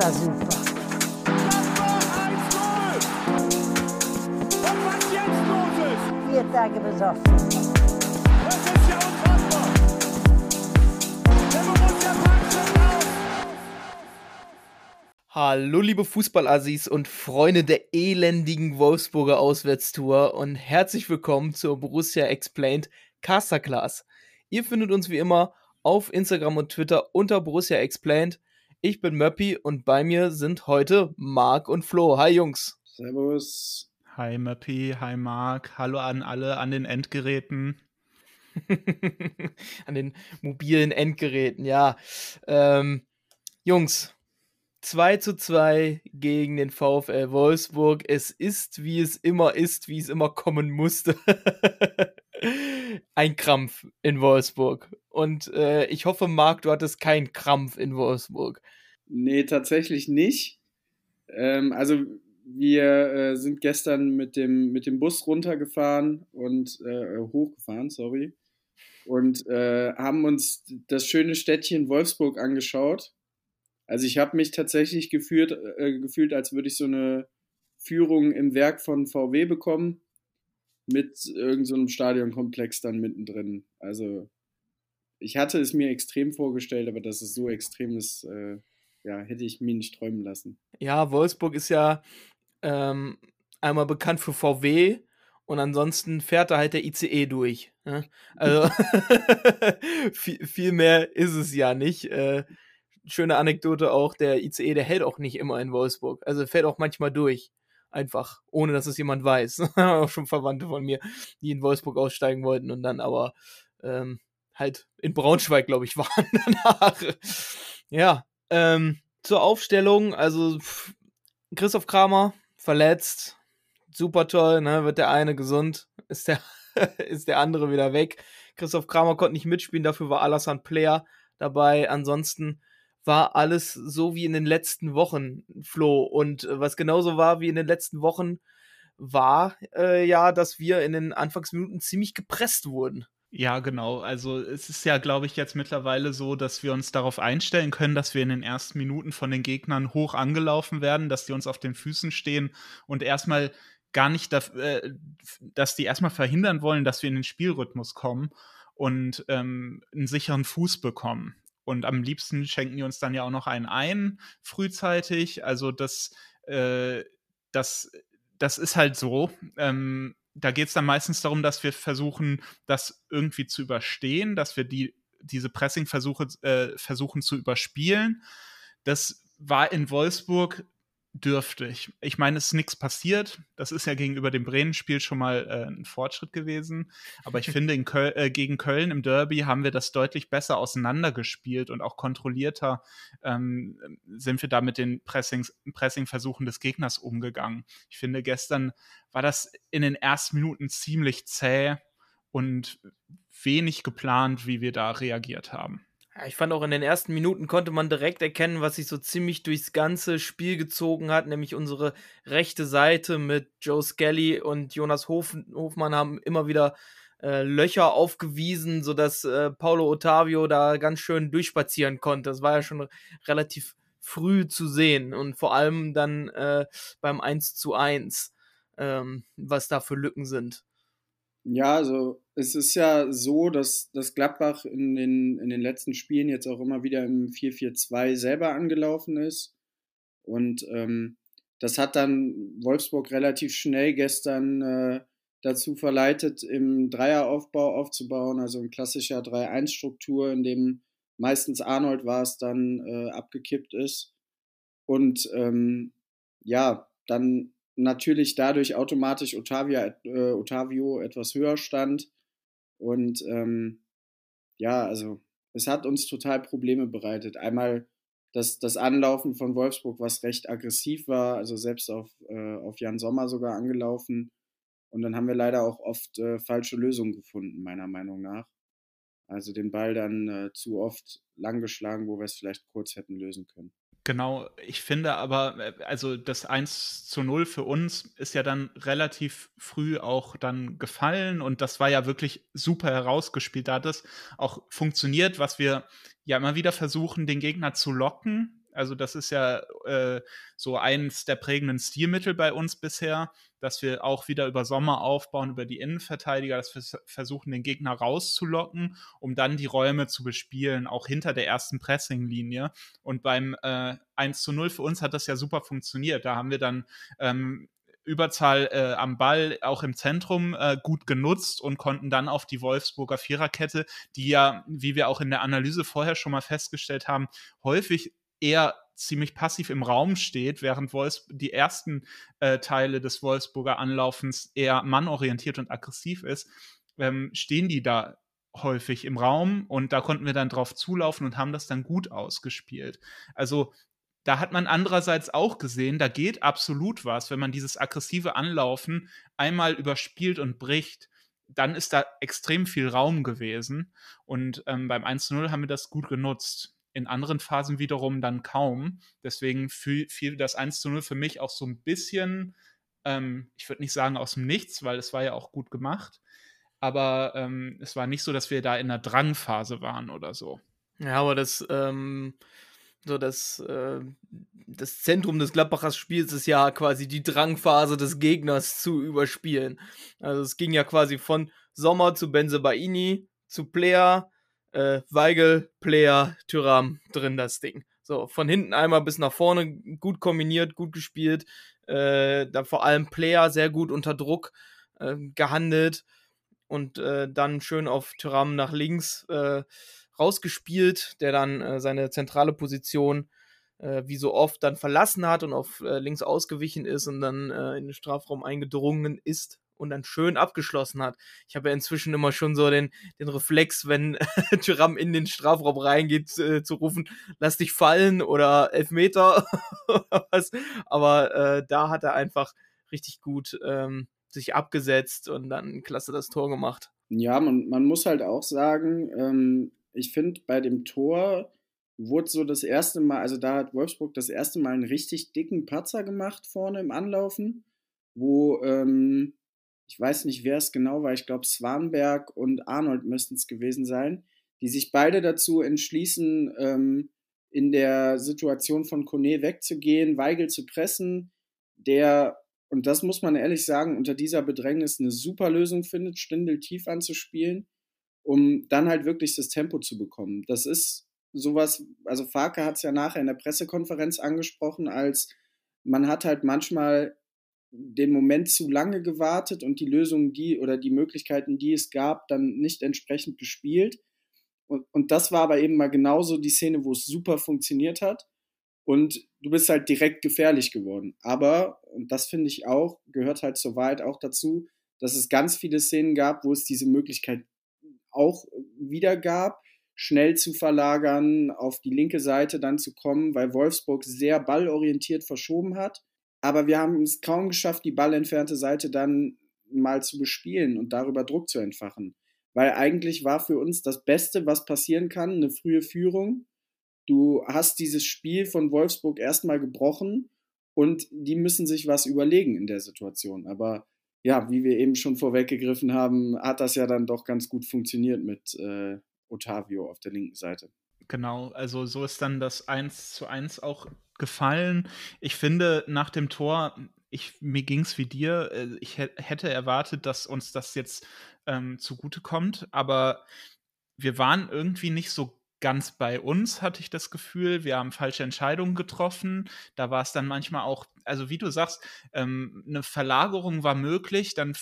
war super. Tage das ist ja unfassbar. Hallo liebe Fußballassis und Freunde der elendigen Wolfsburger Auswärtstour und herzlich willkommen zur Borussia Explained Casterclass. Ihr findet uns wie immer auf Instagram und Twitter unter Borussia Explained. Ich bin Möppi und bei mir sind heute Marc und Flo. Hi Jungs. Servus. Hi Möppi, hi Marc, hallo an alle an den Endgeräten. An den mobilen Endgeräten, ja. Ähm, Jungs, 2 zu 2 gegen den VfL Wolfsburg. Es ist, wie es immer ist, wie es immer kommen musste. Ein Krampf in Wolfsburg. Und äh, ich hoffe, Marc, du hattest keinen Krampf in Wolfsburg. Nee, tatsächlich nicht. Ähm, also wir äh, sind gestern mit dem, mit dem Bus runtergefahren und äh, hochgefahren, sorry. Und äh, haben uns das schöne Städtchen Wolfsburg angeschaut. Also ich habe mich tatsächlich gefühlt, äh, gefühlt, als würde ich so eine Führung im Werk von VW bekommen. Mit irgendeinem so Stadionkomplex dann mittendrin. Also ich hatte es mir extrem vorgestellt, aber dass es so extrem ist, äh, ja, hätte ich mir nicht träumen lassen. Ja, Wolfsburg ist ja ähm, einmal bekannt für VW und ansonsten fährt da halt der ICE durch. Ne? Also viel, viel mehr ist es ja nicht. Äh, schöne Anekdote auch, der ICE, der hält auch nicht immer in Wolfsburg. Also fährt auch manchmal durch. Einfach, ohne dass es jemand weiß. auch schon Verwandte von mir, die in Wolfsburg aussteigen wollten und dann aber ähm, halt in Braunschweig, glaube ich, waren danach. ja, ähm, zur Aufstellung, also Christoph Kramer verletzt, super toll, ne? Wird der eine gesund, ist der, ist der andere wieder weg. Christoph Kramer konnte nicht mitspielen, dafür war Alassane Player dabei. Ansonsten war alles so wie in den letzten Wochen, Flo. Und äh, was genauso war wie in den letzten Wochen, war äh, ja, dass wir in den Anfangsminuten ziemlich gepresst wurden. Ja, genau. Also es ist ja, glaube ich, jetzt mittlerweile so, dass wir uns darauf einstellen können, dass wir in den ersten Minuten von den Gegnern hoch angelaufen werden, dass die uns auf den Füßen stehen und erstmal gar nicht, äh, dass die erstmal verhindern wollen, dass wir in den Spielrhythmus kommen und ähm, einen sicheren Fuß bekommen. Und am liebsten schenken die uns dann ja auch noch einen ein, frühzeitig. Also das, äh, das, das ist halt so. Ähm, da geht es dann meistens darum, dass wir versuchen, das irgendwie zu überstehen, dass wir die, diese Pressing-Versuche äh, versuchen zu überspielen. Das war in Wolfsburg dürftig. Ich meine, es ist nichts passiert. Das ist ja gegenüber dem Bremen-Spiel schon mal äh, ein Fortschritt gewesen. Aber ich finde, Köl äh, gegen Köln im Derby haben wir das deutlich besser auseinandergespielt und auch kontrollierter ähm, sind wir da mit den Pressing-Versuchen des Gegners umgegangen. Ich finde, gestern war das in den ersten Minuten ziemlich zäh und wenig geplant, wie wir da reagiert haben. Ja, ich fand auch in den ersten Minuten konnte man direkt erkennen, was sich so ziemlich durchs ganze Spiel gezogen hat, nämlich unsere rechte Seite mit Joe Skelly und Jonas Hof Hofmann haben immer wieder äh, Löcher aufgewiesen, sodass äh, Paulo Ottavio da ganz schön durchspazieren konnte. Das war ja schon relativ früh zu sehen und vor allem dann äh, beim 1 zu 1, ähm, was da für Lücken sind. Ja, also es ist ja so, dass, dass Gladbach in den, in den letzten Spielen jetzt auch immer wieder im 4-4-2 selber angelaufen ist. Und ähm, das hat dann Wolfsburg relativ schnell gestern äh, dazu verleitet, im Dreieraufbau aufzubauen, also in klassischer 3-1-Struktur, in dem meistens Arnold war es dann äh, abgekippt ist. Und ähm, ja, dann natürlich dadurch automatisch Otavia, äh, Otavio etwas höher stand. Und ähm, ja, also es hat uns total Probleme bereitet. Einmal das, das Anlaufen von Wolfsburg, was recht aggressiv war, also selbst auf, äh, auf Jan Sommer sogar angelaufen. Und dann haben wir leider auch oft äh, falsche Lösungen gefunden, meiner Meinung nach. Also den Ball dann äh, zu oft lang geschlagen, wo wir es vielleicht kurz hätten lösen können. Genau, ich finde aber, äh, also das 1 zu 0 für uns ist ja dann relativ früh auch dann gefallen und das war ja wirklich super herausgespielt. Da hat es auch funktioniert, was wir ja immer wieder versuchen, den Gegner zu locken Also das ist ja äh, so eins der prägenden Stilmittel bei uns bisher, dass wir auch wieder über Sommer aufbauen, über die Innenverteidiger, dass wir versuchen, den Gegner rauszulocken, um dann die Räume zu bespielen, auch hinter der ersten Pressinglinie. Und beim äh, 1 zu 0 für uns hat das ja super funktioniert. Da haben wir dann ähm, Überzahl äh, am Ball auch im Zentrum äh, gut genutzt und konnten dann auf die Wolfsburger Viererkette, die ja, wie wir auch in der Analyse vorher schon mal festgestellt haben, häufig eher ziemlich passiv im Raum steht, während Wolfs die ersten äh, Teile des Wolfsburger Anlaufens eher mannorientiert und aggressiv ist, ähm, stehen die da häufig im Raum und da konnten wir dann drauf zulaufen und haben das dann gut ausgespielt. Also da hat man andererseits auch gesehen, da geht absolut was, wenn man dieses aggressive Anlaufen einmal überspielt und bricht. Dann ist da extrem viel Raum gewesen. Und ähm, beim 1-0 haben wir das gut genutzt in anderen Phasen wiederum dann kaum. Deswegen fiel, fiel das 1 zu 0 für mich auch so ein bisschen, ähm, ich würde nicht sagen aus dem Nichts, weil es war ja auch gut gemacht. Aber ähm, es war nicht so, dass wir da in einer Drangphase waren oder so. Ja, aber das, ähm, so das, äh, das Zentrum des Gladbachers Spiels ist ja quasi die Drangphase des Gegners zu überspielen. Also es ging ja quasi von Sommer zu Benzebaini zu Player äh, Weigel, Player, Tyram drin das Ding. So, von hinten einmal bis nach vorne gut kombiniert, gut gespielt. Äh, dann vor allem Player sehr gut unter Druck äh, gehandelt und äh, dann schön auf Tyram nach links äh, rausgespielt, der dann äh, seine zentrale Position äh, wie so oft dann verlassen hat und auf links ausgewichen ist und dann in den Strafraum eingedrungen ist und dann schön abgeschlossen hat. Ich habe ja inzwischen immer schon so den, den Reflex, wenn Tyram in den Strafraum reingeht, äh, zu rufen, lass dich fallen oder Elfmeter oder was. Aber äh, da hat er einfach richtig gut ähm, sich abgesetzt und dann klasse das Tor gemacht. Ja, man, man muss halt auch sagen, ähm, ich finde bei dem Tor wurde so das erste Mal, also da hat Wolfsburg das erste Mal einen richtig dicken Patzer gemacht vorne im Anlaufen, wo ähm, ich weiß nicht, wer es genau war, ich glaube Swanberg und Arnold müssten es gewesen sein, die sich beide dazu entschließen, ähm, in der Situation von Kone wegzugehen, Weigel zu pressen, der, und das muss man ehrlich sagen, unter dieser Bedrängnis eine super Lösung findet, Stindel tief anzuspielen, um dann halt wirklich das Tempo zu bekommen. Das ist sowas, also Farke hat es ja nachher in der Pressekonferenz angesprochen, als man hat halt manchmal den Moment zu lange gewartet und die Lösungen, die oder die Möglichkeiten, die es gab, dann nicht entsprechend gespielt. Und, und das war aber eben mal genauso die Szene, wo es super funktioniert hat. Und du bist halt direkt gefährlich geworden. Aber, und das finde ich auch, gehört halt zur Wahrheit auch dazu, dass es ganz viele Szenen gab, wo es diese Möglichkeit auch wieder gab, schnell zu verlagern, auf die linke Seite dann zu kommen, weil Wolfsburg sehr ballorientiert verschoben hat aber wir haben es kaum geschafft, die ballentfernte Seite dann mal zu bespielen und darüber Druck zu entfachen. Weil eigentlich war für uns das Beste, was passieren kann, eine frühe Führung. Du hast dieses Spiel von Wolfsburg erstmal gebrochen und die müssen sich was überlegen in der Situation. Aber ja, wie wir eben schon vorweggegriffen haben, hat das ja dann doch ganz gut funktioniert mit äh, Otavio auf der linken Seite. Genau, also so ist dann das 1 zu 1 auch gefallen. Ich finde, nach dem Tor, ich, mir ging es wie dir, äh, ich hätte erwartet, dass uns das jetzt ähm, zugutekommt, aber wir waren irgendwie nicht so ganz bei uns, hatte ich das Gefühl. Wir haben falsche Entscheidungen getroffen. Da war es dann manchmal auch, also wie du sagst, ähm, eine Verlagerung war möglich, dann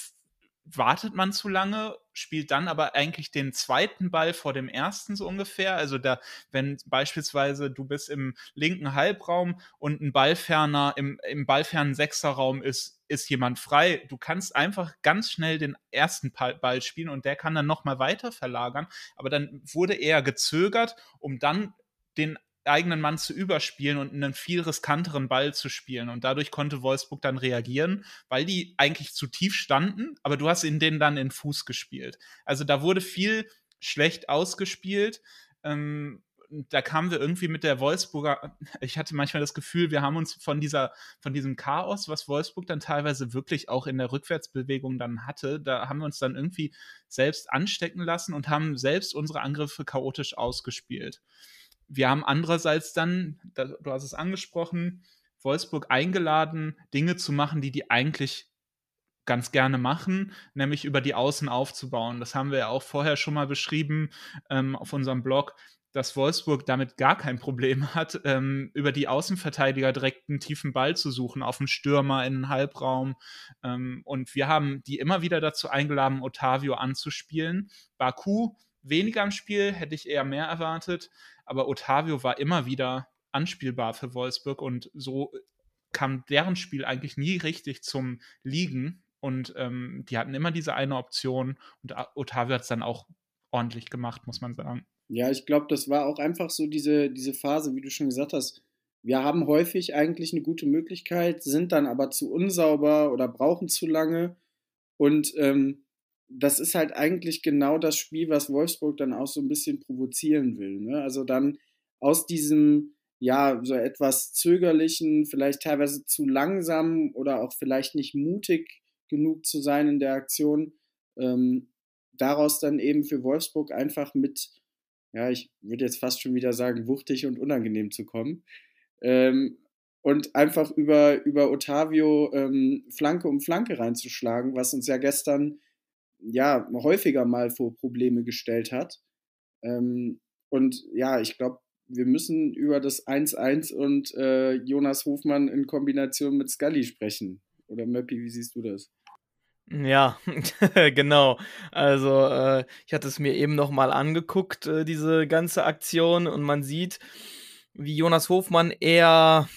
wartet man zu lange, spielt dann aber eigentlich den zweiten Ball vor dem ersten so ungefähr. Also da, wenn beispielsweise du bist im linken Halbraum und ein Ballferner im, im ballfernen Sechserraum ist, ist jemand frei. Du kannst einfach ganz schnell den ersten Ball spielen und der kann dann nochmal weiter verlagern. Aber dann wurde eher gezögert, um dann den eigenen Mann zu überspielen und einen viel riskanteren Ball zu spielen. Und dadurch konnte Wolfsburg dann reagieren, weil die eigentlich zu tief standen, aber du hast in denen dann in Fuß gespielt. Also da wurde viel schlecht ausgespielt. Ähm, da kamen wir irgendwie mit der Wolfsburger, ich hatte manchmal das Gefühl, wir haben uns von dieser, von diesem Chaos, was Wolfsburg dann teilweise wirklich auch in der Rückwärtsbewegung dann hatte, da haben wir uns dann irgendwie selbst anstecken lassen und haben selbst unsere Angriffe chaotisch ausgespielt. Wir haben andererseits dann, du hast es angesprochen, Wolfsburg eingeladen, Dinge zu machen, die die eigentlich ganz gerne machen, nämlich über die Außen aufzubauen. Das haben wir ja auch vorher schon mal beschrieben ähm, auf unserem Blog, dass Wolfsburg damit gar kein Problem hat, ähm, über die Außenverteidiger direkt einen tiefen Ball zu suchen, auf einen Stürmer in den Halbraum. Ähm, und wir haben die immer wieder dazu eingeladen, Otavio anzuspielen. Baku weniger im Spiel, hätte ich eher mehr erwartet, aber Otavio war immer wieder anspielbar für Wolfsburg und so kam deren Spiel eigentlich nie richtig zum Liegen. Und ähm, die hatten immer diese eine Option und Otavio hat es dann auch ordentlich gemacht, muss man sagen. Ja, ich glaube, das war auch einfach so diese, diese Phase, wie du schon gesagt hast. Wir haben häufig eigentlich eine gute Möglichkeit, sind dann aber zu unsauber oder brauchen zu lange. Und ähm, das ist halt eigentlich genau das Spiel, was Wolfsburg dann auch so ein bisschen provozieren will. Ne? Also dann aus diesem, ja, so etwas zögerlichen, vielleicht teilweise zu langsam oder auch vielleicht nicht mutig genug zu sein in der Aktion, ähm, daraus dann eben für Wolfsburg einfach mit, ja, ich würde jetzt fast schon wieder sagen, wuchtig und unangenehm zu kommen. Ähm, und einfach über, über Otavio ähm, Flanke um Flanke reinzuschlagen, was uns ja gestern ja häufiger mal vor Probleme gestellt hat. Ähm, und ja, ich glaube, wir müssen über das 1-1 und äh, Jonas Hofmann in Kombination mit Scully sprechen. Oder Möppi, wie siehst du das? Ja, genau. Also äh, ich hatte es mir eben noch mal angeguckt, äh, diese ganze Aktion, und man sieht, wie Jonas Hofmann eher,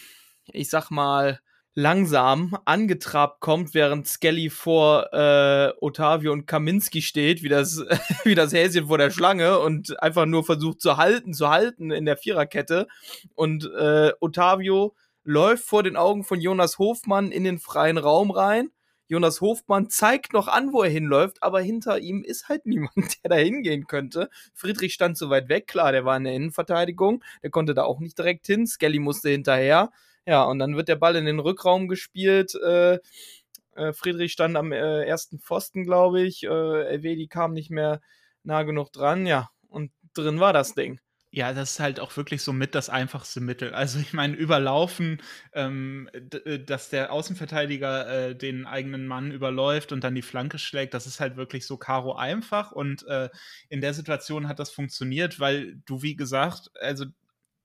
ich sag mal, langsam angetrabt kommt, während Skelly vor äh, Otavio und Kaminski steht, wie das, wie das Häschen vor der Schlange und einfach nur versucht zu halten, zu halten in der Viererkette. Und äh, Otavio läuft vor den Augen von Jonas Hofmann in den freien Raum rein. Jonas Hofmann zeigt noch an, wo er hinläuft, aber hinter ihm ist halt niemand, der da hingehen könnte. Friedrich stand so weit weg, klar, der war in der Innenverteidigung, der konnte da auch nicht direkt hin. Skelly musste hinterher. Ja, und dann wird der Ball in den Rückraum gespielt. Äh, äh, Friedrich stand am äh, ersten Pfosten, glaube ich. Äh, Elvedi kam nicht mehr nah genug dran. Ja, und drin war das Ding. Ja, das ist halt auch wirklich so mit das einfachste Mittel. Also ich meine, überlaufen, ähm, äh, dass der Außenverteidiger äh, den eigenen Mann überläuft und dann die Flanke schlägt, das ist halt wirklich so karo einfach. Und äh, in der Situation hat das funktioniert, weil du, wie gesagt, also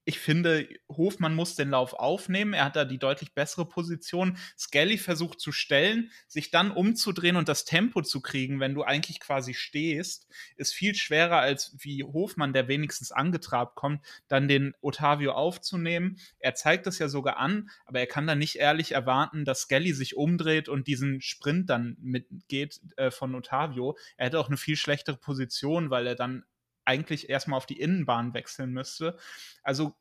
ich finde, Hofmann muss den Lauf aufnehmen. Er hat da die deutlich bessere Position. Skelly versucht zu stellen, sich dann umzudrehen und das Tempo zu kriegen, wenn du eigentlich quasi stehst, ist viel schwerer als wie Hofmann, der wenigstens angetrabt kommt, dann den Otavio aufzunehmen. Er zeigt das ja sogar an, aber er kann dann nicht ehrlich erwarten, dass Skelly sich umdreht und diesen Sprint dann mitgeht äh, von Otavio. Er hätte auch eine viel schlechtere Position, weil er dann eigentlich erstmal auf die Innenbahn wechseln müsste. Also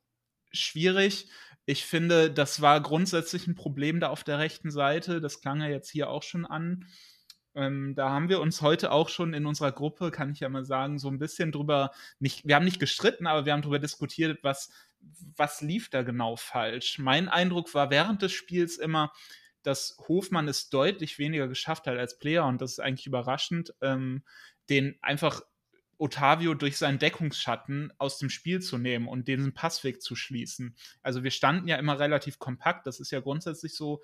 schwierig. Ich finde, das war grundsätzlich ein Problem da auf der rechten Seite. Das klang ja jetzt hier auch schon an. Ähm, da haben wir uns heute auch schon in unserer Gruppe, kann ich ja mal sagen, so ein bisschen drüber, nicht, wir haben nicht gestritten, aber wir haben darüber diskutiert, was, was lief da genau falsch. Mein Eindruck war während des Spiels immer, dass Hofmann es deutlich weniger geschafft hat als Player und das ist eigentlich überraschend, ähm, den einfach Otavio durch seinen Deckungsschatten aus dem Spiel zu nehmen und diesen Passweg zu schließen. Also wir standen ja immer relativ kompakt. Das ist ja grundsätzlich so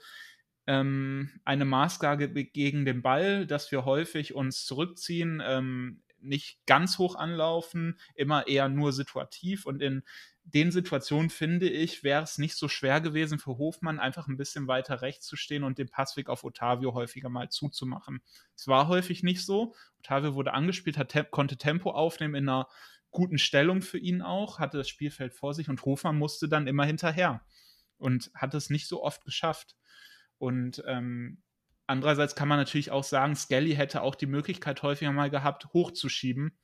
ähm, eine Maßgabe gegen den Ball, dass wir häufig uns zurückziehen, ähm, nicht ganz hoch anlaufen, immer eher nur situativ und in den Situationen finde ich, wäre es nicht so schwer gewesen für Hofmann, einfach ein bisschen weiter rechts zu stehen und den Passweg auf Otavio häufiger mal zuzumachen. Es war häufig nicht so. Otavio wurde angespielt, hat, te konnte Tempo aufnehmen in einer guten Stellung für ihn auch, hatte das Spielfeld vor sich und Hofmann musste dann immer hinterher und hat es nicht so oft geschafft. Und ähm, andererseits kann man natürlich auch sagen, Skelly hätte auch die Möglichkeit häufiger mal gehabt, hochzuschieben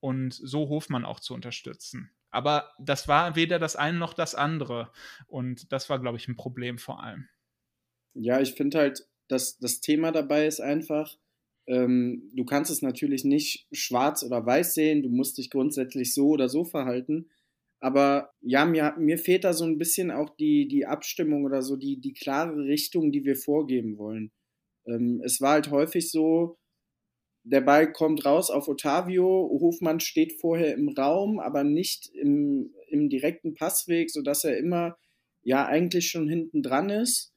und so Hofmann auch zu unterstützen. Aber das war weder das eine noch das andere. Und das war, glaube ich, ein Problem vor allem. Ja, ich finde halt, dass das Thema dabei ist einfach, ähm, du kannst es natürlich nicht schwarz oder weiß sehen, du musst dich grundsätzlich so oder so verhalten. Aber ja, mir, mir fehlt da so ein bisschen auch die, die Abstimmung oder so die, die klare Richtung, die wir vorgeben wollen. Ähm, es war halt häufig so, der Ball kommt raus auf Otavio, Hofmann steht vorher im Raum, aber nicht im, im direkten Passweg, sodass er immer ja eigentlich schon hinten dran ist.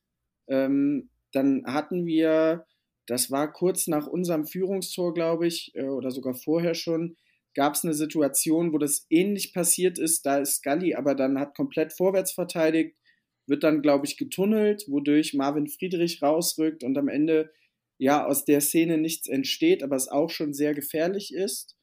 Ähm, dann hatten wir, das war kurz nach unserem Führungstor, glaube ich, äh, oder sogar vorher schon, gab es eine Situation, wo das ähnlich passiert ist. Da ist Scully aber dann hat komplett vorwärts verteidigt, wird dann, glaube ich, getunnelt, wodurch Marvin Friedrich rausrückt und am Ende ja aus der Szene nichts entsteht, aber es auch schon sehr gefährlich ist.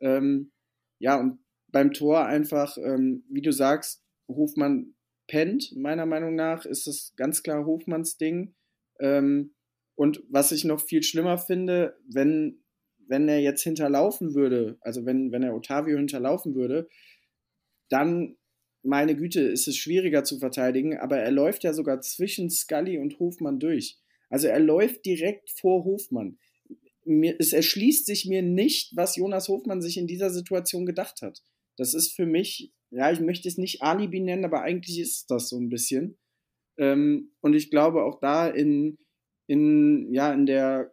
Ähm, ja, und beim Tor einfach, ähm, wie du sagst, Hofmann pennt, meiner Meinung nach, ist es ganz klar Hofmanns Ding. Ähm, und was ich noch viel schlimmer finde, wenn, wenn er jetzt hinterlaufen würde, also wenn, wenn er Otavio hinterlaufen würde, dann, meine Güte, ist es schwieriger zu verteidigen, aber er läuft ja sogar zwischen Scully und Hofmann durch. Also er läuft direkt vor Hofmann. Mir, es erschließt sich mir nicht, was Jonas Hofmann sich in dieser Situation gedacht hat. Das ist für mich, ja, ich möchte es nicht Alibi nennen, aber eigentlich ist das so ein bisschen. Ähm, und ich glaube auch da in, in, ja, in der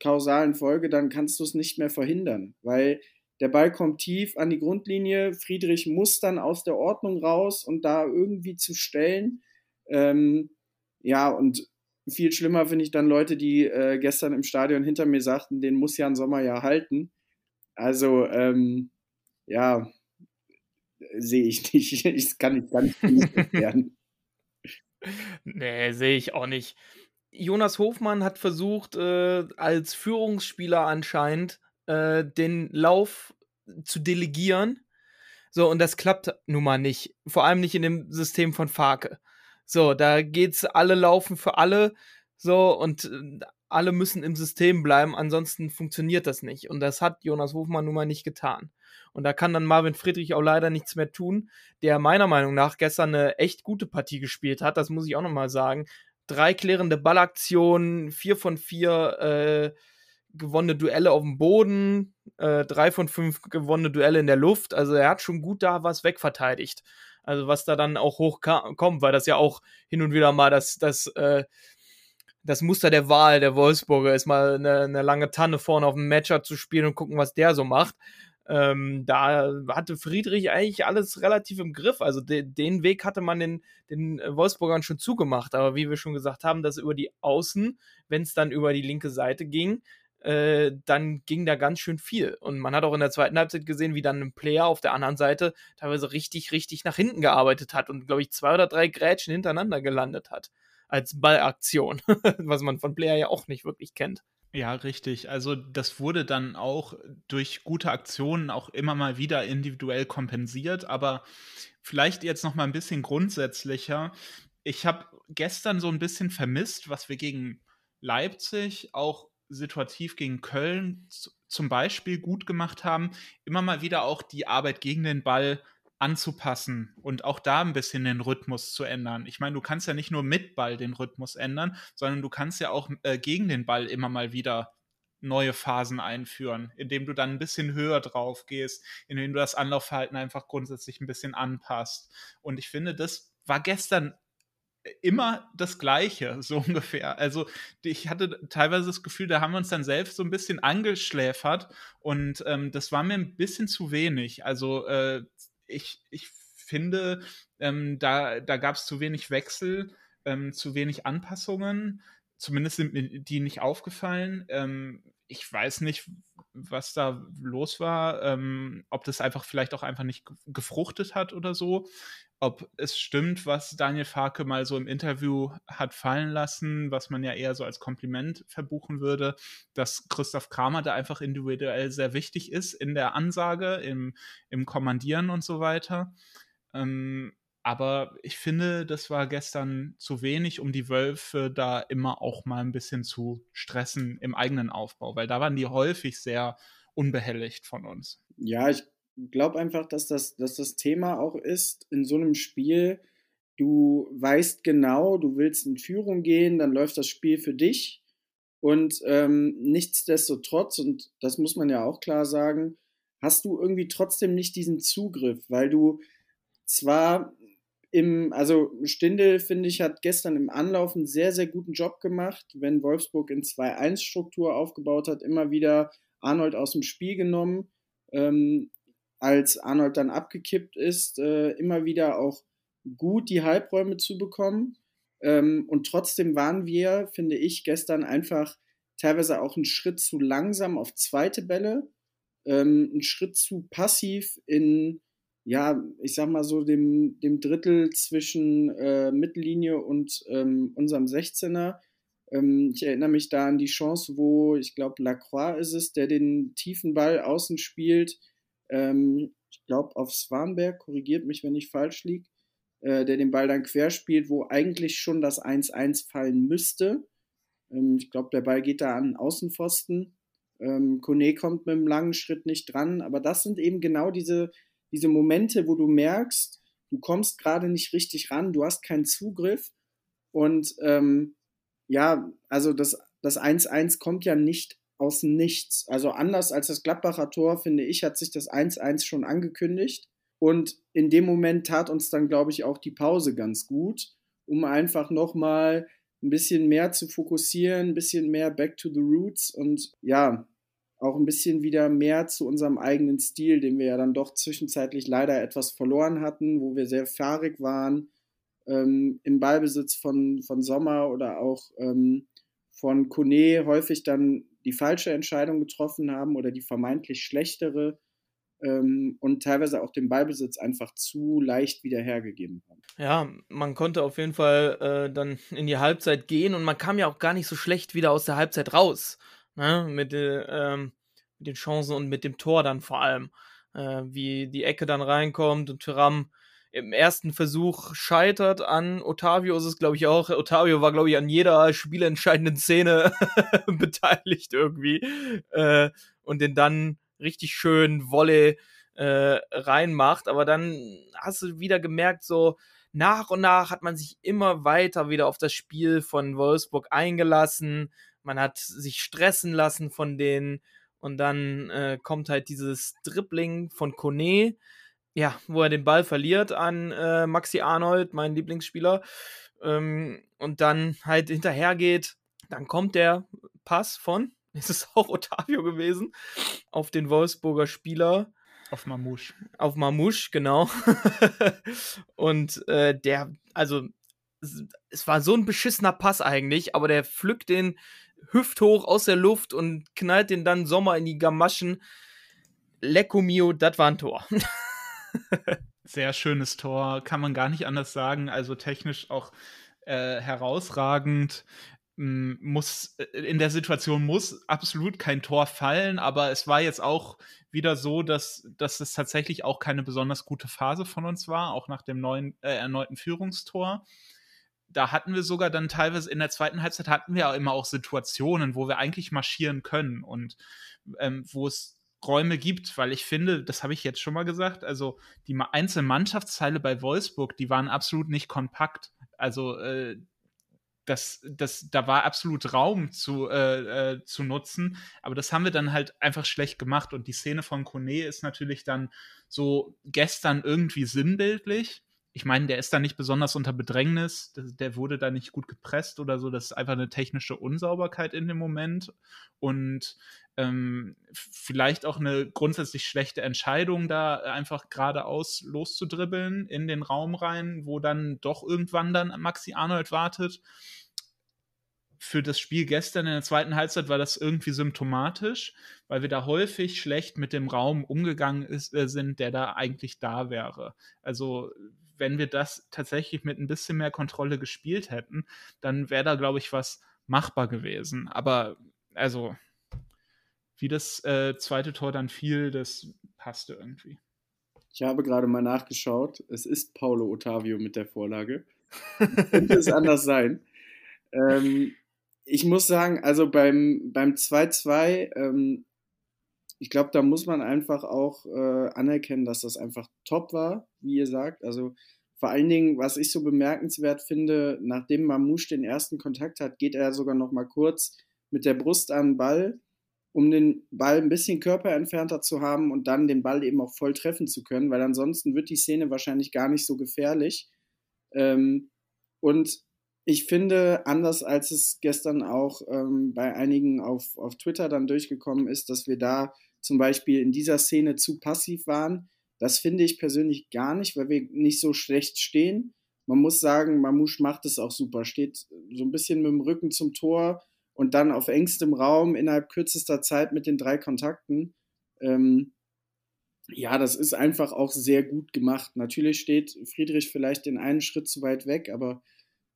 kausalen Folge, dann kannst du es nicht mehr verhindern, weil der Ball kommt tief an die Grundlinie, Friedrich muss dann aus der Ordnung raus und da irgendwie zu stellen. Ähm, ja, und viel schlimmer finde ich dann Leute, die äh, gestern im Stadion hinter mir sagten, den muss Jan Sommer ja halten. Also, ähm, ja, sehe ich nicht. Ich kann nicht ganz werden. Nee, sehe ich auch nicht. Jonas Hofmann hat versucht, äh, als Führungsspieler anscheinend äh, den Lauf zu delegieren. So, und das klappt nun mal nicht. Vor allem nicht in dem System von Farke. So, da geht's alle laufen für alle. So, und äh, alle müssen im System bleiben, ansonsten funktioniert das nicht. Und das hat Jonas Hofmann nun mal nicht getan. Und da kann dann Marvin Friedrich auch leider nichts mehr tun, der meiner Meinung nach gestern eine echt gute Partie gespielt hat. Das muss ich auch nochmal sagen. Drei klärende Ballaktionen, vier von vier äh, gewonnene Duelle auf dem Boden, äh, drei von fünf gewonnene Duelle in der Luft. Also er hat schon gut da was wegverteidigt. Also was da dann auch hochkommt, weil das ja auch hin und wieder mal das, das, äh, das Muster der Wahl der Wolfsburger ist, mal eine, eine lange Tanne vorne auf dem Matcher zu spielen und gucken, was der so macht. Ähm, da hatte Friedrich eigentlich alles relativ im Griff. Also de den Weg hatte man den, den Wolfsburgern schon zugemacht. Aber wie wir schon gesagt haben, dass über die Außen, wenn es dann über die linke Seite ging, äh, dann ging da ganz schön viel. Und man hat auch in der zweiten Halbzeit gesehen, wie dann ein Player auf der anderen Seite teilweise richtig, richtig nach hinten gearbeitet hat und, glaube ich, zwei oder drei Grätschen hintereinander gelandet hat. Als Ballaktion, was man von Player ja auch nicht wirklich kennt. Ja, richtig. Also das wurde dann auch durch gute Aktionen auch immer mal wieder individuell kompensiert, aber vielleicht jetzt noch mal ein bisschen grundsätzlicher. Ich habe gestern so ein bisschen vermisst, was wir gegen Leipzig auch situativ gegen Köln zum Beispiel gut gemacht haben, immer mal wieder auch die Arbeit gegen den Ball anzupassen und auch da ein bisschen den Rhythmus zu ändern. Ich meine, du kannst ja nicht nur mit Ball den Rhythmus ändern, sondern du kannst ja auch äh, gegen den Ball immer mal wieder neue Phasen einführen, indem du dann ein bisschen höher drauf gehst, indem du das Anlaufverhalten einfach grundsätzlich ein bisschen anpasst. Und ich finde, das war gestern immer das Gleiche, so ungefähr. Also ich hatte teilweise das Gefühl, da haben wir uns dann selbst so ein bisschen angeschläfert und ähm, das war mir ein bisschen zu wenig. Also äh, ich, ich finde, ähm, da, da gab es zu wenig Wechsel, ähm, zu wenig Anpassungen. Zumindest sind mir die nicht aufgefallen. Ähm, ich weiß nicht, was da los war, ähm, ob das einfach vielleicht auch einfach nicht gefruchtet hat oder so. Ob es stimmt, was Daniel Farke mal so im Interview hat fallen lassen, was man ja eher so als Kompliment verbuchen würde, dass Christoph Kramer da einfach individuell sehr wichtig ist in der Ansage, im, im Kommandieren und so weiter. Ähm, aber ich finde, das war gestern zu wenig, um die Wölfe da immer auch mal ein bisschen zu stressen im eigenen Aufbau, weil da waren die häufig sehr unbehelligt von uns. Ja, ich glaube einfach, dass das, dass das Thema auch ist in so einem Spiel, du weißt genau, du willst in Führung gehen, dann läuft das Spiel für dich. Und ähm, nichtsdestotrotz, und das muss man ja auch klar sagen, hast du irgendwie trotzdem nicht diesen Zugriff, weil du zwar im, also Stindel, finde ich, hat gestern im Anlauf einen sehr, sehr guten Job gemacht, wenn Wolfsburg in 2-1-Struktur aufgebaut hat, immer wieder Arnold aus dem Spiel genommen. Ähm, als Arnold dann abgekippt ist, äh, immer wieder auch gut die Halbräume zu bekommen. Ähm, und trotzdem waren wir, finde ich, gestern einfach teilweise auch einen Schritt zu langsam auf zweite Bälle, ähm, einen Schritt zu passiv in, ja, ich sag mal so dem, dem Drittel zwischen äh, Mittellinie und ähm, unserem 16er. Ähm, ich erinnere mich da an die Chance, wo, ich glaube, Lacroix ist es, der den tiefen Ball außen spielt. Ähm, ich glaube, auf Swanberg, korrigiert mich, wenn ich falsch liege äh, der den Ball dann querspielt, wo eigentlich schon das 1-1 fallen müsste. Ähm, ich glaube, der Ball geht da an Außenpfosten. Ähm, Kone kommt mit einem langen Schritt nicht dran, aber das sind eben genau diese, diese Momente, wo du merkst, du kommst gerade nicht richtig ran, du hast keinen Zugriff und ähm, ja, also das, das 1-1 kommt ja nicht aus nichts. Also anders als das Gladbacher Tor, finde ich, hat sich das 1-1 schon angekündigt. Und in dem Moment tat uns dann, glaube ich, auch die Pause ganz gut, um einfach nochmal ein bisschen mehr zu fokussieren, ein bisschen mehr back to the roots und ja, auch ein bisschen wieder mehr zu unserem eigenen Stil, den wir ja dann doch zwischenzeitlich leider etwas verloren hatten, wo wir sehr fahrig waren, ähm, im Ballbesitz von, von Sommer oder auch ähm, von Kone häufig dann die falsche Entscheidung getroffen haben oder die vermeintlich schlechtere ähm, und teilweise auch den Ballbesitz einfach zu leicht wieder hergegeben haben. Ja, man konnte auf jeden Fall äh, dann in die Halbzeit gehen und man kam ja auch gar nicht so schlecht wieder aus der Halbzeit raus. Ne? Mit, äh, mit den Chancen und mit dem Tor dann vor allem. Äh, wie die Ecke dann reinkommt und Tyram im ersten Versuch scheitert an Otavio ist es, glaube ich, auch. Otavio war, glaube ich, an jeder spielentscheidenden Szene beteiligt irgendwie. Äh, und den dann richtig schön Wolle äh, reinmacht. Aber dann hast du wieder gemerkt, so nach und nach hat man sich immer weiter wieder auf das Spiel von Wolfsburg eingelassen. Man hat sich stressen lassen von denen. Und dann äh, kommt halt dieses Dribbling von Kone, ja, wo er den Ball verliert an äh, Maxi Arnold, mein Lieblingsspieler. Ähm, und dann halt hinterhergeht. Dann kommt der Pass von ist es auch Otavio gewesen, auf den Wolfsburger Spieler. Auf Mamouche. Auf Mamouche, genau. und äh, der, also, es war so ein beschissener Pass eigentlich, aber der pflückt den hüfthoch aus der Luft und knallt den dann Sommer in die Gamaschen. Lecco mio, das war ein Tor. Sehr schönes Tor, kann man gar nicht anders sagen. Also technisch auch äh, herausragend muss äh, in der Situation muss absolut kein Tor fallen, aber es war jetzt auch wieder so, dass, dass es tatsächlich auch keine besonders gute Phase von uns war, auch nach dem neuen äh, erneuten Führungstor. Da hatten wir sogar dann teilweise in der zweiten Halbzeit hatten wir auch immer auch Situationen, wo wir eigentlich marschieren können und ähm, wo es Räume gibt, weil ich finde, das habe ich jetzt schon mal gesagt, also die einzelnen Mannschaftsteile bei Wolfsburg, die waren absolut nicht kompakt. Also äh, das, das, da war absolut Raum zu, äh, äh, zu nutzen, aber das haben wir dann halt einfach schlecht gemacht und die Szene von Kone ist natürlich dann so gestern irgendwie sinnbildlich. Ich meine, der ist da nicht besonders unter Bedrängnis, der wurde da nicht gut gepresst oder so, das ist einfach eine technische Unsauberkeit in dem Moment und ähm, vielleicht auch eine grundsätzlich schlechte Entscheidung, da einfach geradeaus loszudribbeln in den Raum rein, wo dann doch irgendwann dann Maxi Arnold wartet. Für das Spiel gestern in der zweiten Halbzeit war das irgendwie symptomatisch, weil wir da häufig schlecht mit dem Raum umgegangen ist, äh, sind, der da eigentlich da wäre. Also wenn wir das tatsächlich mit ein bisschen mehr Kontrolle gespielt hätten, dann wäre da, glaube ich, was machbar gewesen. Aber also wie das äh, zweite Tor dann fiel, das passte irgendwie. Ich habe gerade mal nachgeschaut. Es ist Paulo Ottavio mit der Vorlage. Könnte es anders sein. Ähm, ich muss sagen, also beim 2-2, ähm, ich glaube, da muss man einfach auch äh, anerkennen, dass das einfach top war, wie ihr sagt. Also vor allen Dingen, was ich so bemerkenswert finde, nachdem Mamouche den ersten Kontakt hat, geht er sogar noch mal kurz mit der Brust an den Ball um den Ball ein bisschen körperentfernter zu haben und dann den Ball eben auch voll treffen zu können, weil ansonsten wird die Szene wahrscheinlich gar nicht so gefährlich. Ähm, und ich finde, anders als es gestern auch ähm, bei einigen auf, auf Twitter dann durchgekommen ist, dass wir da zum Beispiel in dieser Szene zu passiv waren. Das finde ich persönlich gar nicht, weil wir nicht so schlecht stehen. Man muss sagen, Mamouche macht es auch super, steht so ein bisschen mit dem Rücken zum Tor und dann auf engstem Raum innerhalb kürzester Zeit mit den drei Kontakten. Ähm, ja, das ist einfach auch sehr gut gemacht. Natürlich steht Friedrich vielleicht den einen Schritt zu weit weg, aber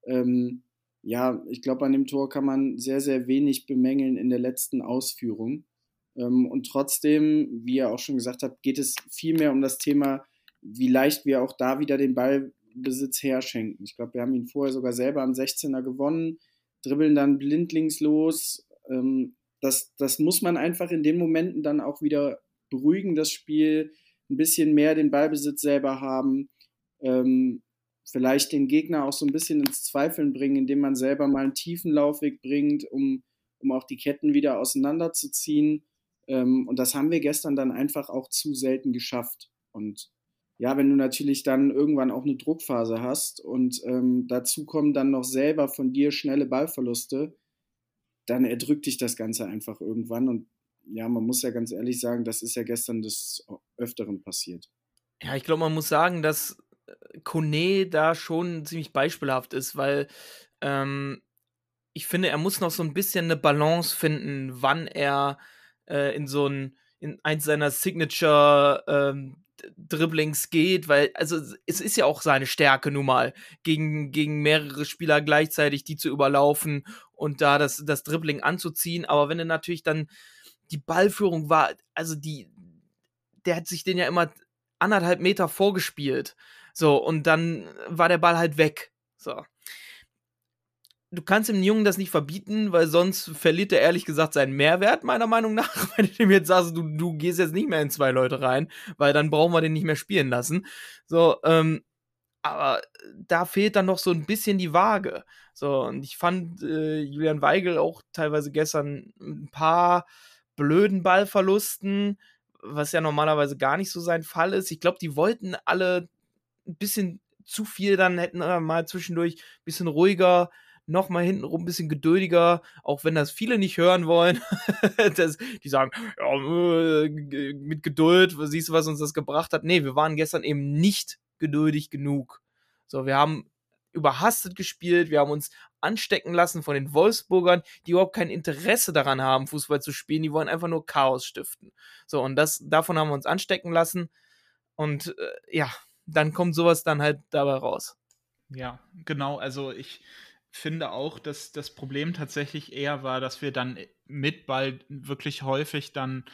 ähm, ja, ich glaube, an dem Tor kann man sehr, sehr wenig bemängeln in der letzten Ausführung. Ähm, und trotzdem, wie ihr auch schon gesagt habt, geht es viel mehr um das Thema, wie leicht wir auch da wieder den Ballbesitz herschenken. Ich glaube, wir haben ihn vorher sogar selber am 16er gewonnen, dribbeln dann blindlings los. Ähm, das, das muss man einfach in den Momenten dann auch wieder beruhigen, das Spiel, ein bisschen mehr den Ballbesitz selber haben. Ähm, vielleicht den Gegner auch so ein bisschen ins Zweifeln bringen, indem man selber mal einen tiefen Laufweg bringt, um, um auch die Ketten wieder auseinanderzuziehen. Ähm, und das haben wir gestern dann einfach auch zu selten geschafft. Und ja, wenn du natürlich dann irgendwann auch eine Druckphase hast und ähm, dazu kommen dann noch selber von dir schnelle Ballverluste, dann erdrückt dich das Ganze einfach irgendwann. Und ja, man muss ja ganz ehrlich sagen, das ist ja gestern des Öfteren passiert. Ja, ich glaube, man muss sagen, dass Kone da schon ziemlich beispielhaft ist, weil ähm, ich finde, er muss noch so ein bisschen eine Balance finden, wann er äh, in so ein, in eins seiner Signature ähm, Dribblings geht, weil, also es ist ja auch seine Stärke nun mal, gegen, gegen mehrere Spieler gleichzeitig die zu überlaufen und da das, das Dribbling anzuziehen. Aber wenn er natürlich dann die Ballführung war, also die, der hat sich den ja immer anderthalb Meter vorgespielt. So, und dann war der Ball halt weg. So. Du kannst dem Jungen das nicht verbieten, weil sonst verliert er ehrlich gesagt seinen Mehrwert, meiner Meinung nach. Wenn du ihm jetzt sagst, du, du gehst jetzt nicht mehr in zwei Leute rein, weil dann brauchen wir den nicht mehr spielen lassen. So, ähm, aber da fehlt dann noch so ein bisschen die Waage. So, und ich fand äh, Julian Weigel auch teilweise gestern ein paar blöden Ballverlusten, was ja normalerweise gar nicht so sein Fall ist. Ich glaube, die wollten alle ein bisschen zu viel, dann hätten wir mal zwischendurch ein bisschen ruhiger, noch mal hintenrum ein bisschen geduldiger, auch wenn das viele nicht hören wollen. das, die sagen, ja, äh, mit Geduld, siehst du, was uns das gebracht hat. Nee, wir waren gestern eben nicht geduldig genug. So, wir haben überhastet gespielt, wir haben uns anstecken lassen von den Wolfsburgern, die überhaupt kein Interesse daran haben, Fußball zu spielen, die wollen einfach nur Chaos stiften. So, und das, davon haben wir uns anstecken lassen. Und äh, ja, dann kommt sowas dann halt dabei raus. Ja, genau. Also ich finde auch, dass das Problem tatsächlich eher war, dass wir dann mit Ball wirklich häufig dann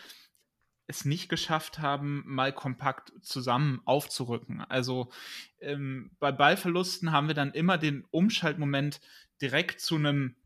es nicht geschafft haben, mal kompakt zusammen aufzurücken. Also ähm, bei Ballverlusten haben wir dann immer den Umschaltmoment direkt zu einem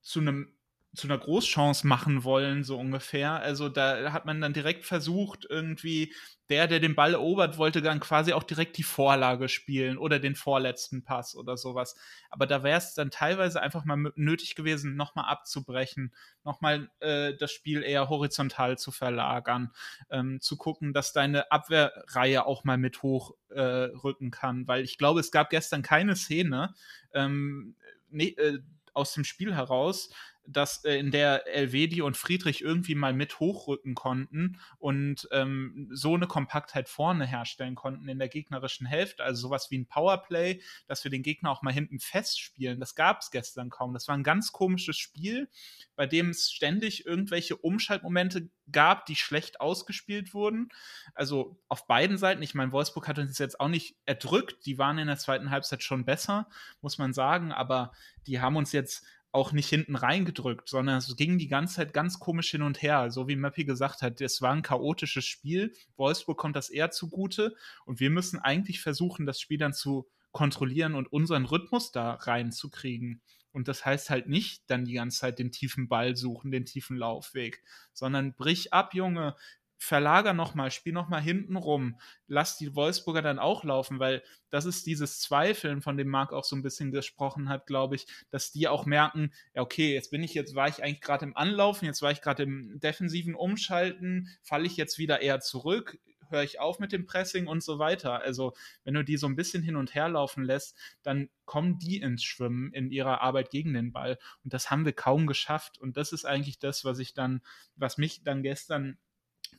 zu einem zu einer Großchance machen wollen, so ungefähr. Also da hat man dann direkt versucht, irgendwie der, der den Ball erobert, wollte dann quasi auch direkt die Vorlage spielen oder den vorletzten Pass oder sowas. Aber da wäre es dann teilweise einfach mal nötig gewesen, nochmal abzubrechen, nochmal äh, das Spiel eher horizontal zu verlagern, ähm, zu gucken, dass deine Abwehrreihe auch mal mit hochrücken äh, kann. Weil ich glaube, es gab gestern keine Szene ähm, nee, äh, aus dem Spiel heraus, dass äh, in der Elvedi und Friedrich irgendwie mal mit hochrücken konnten und ähm, so eine Kompaktheit vorne herstellen konnten in der gegnerischen Hälfte. Also sowas wie ein Powerplay, dass wir den Gegner auch mal hinten festspielen. Das gab es gestern kaum. Das war ein ganz komisches Spiel, bei dem es ständig irgendwelche Umschaltmomente gab, die schlecht ausgespielt wurden. Also auf beiden Seiten. Ich meine, Wolfsburg hat uns jetzt auch nicht erdrückt. Die waren in der zweiten Halbzeit schon besser, muss man sagen. Aber die haben uns jetzt auch nicht hinten reingedrückt, sondern es ging die ganze Zeit ganz komisch hin und her. So wie Mappy gesagt hat, es war ein chaotisches Spiel. Wolfsburg kommt das eher zugute und wir müssen eigentlich versuchen, das Spiel dann zu kontrollieren und unseren Rhythmus da reinzukriegen. Und das heißt halt nicht dann die ganze Zeit den tiefen Ball suchen, den tiefen Laufweg, sondern brich ab, Junge, verlager nochmal, spiel nochmal hinten rum, lass die Wolfsburger dann auch laufen, weil das ist dieses Zweifeln, von dem Marc auch so ein bisschen gesprochen hat, glaube ich, dass die auch merken, ja, okay, jetzt bin ich, jetzt war ich eigentlich gerade im Anlaufen, jetzt war ich gerade im defensiven Umschalten, falle ich jetzt wieder eher zurück, höre ich auf mit dem Pressing und so weiter. Also, wenn du die so ein bisschen hin und her laufen lässt, dann kommen die ins Schwimmen in ihrer Arbeit gegen den Ball. Und das haben wir kaum geschafft. Und das ist eigentlich das, was ich dann, was mich dann gestern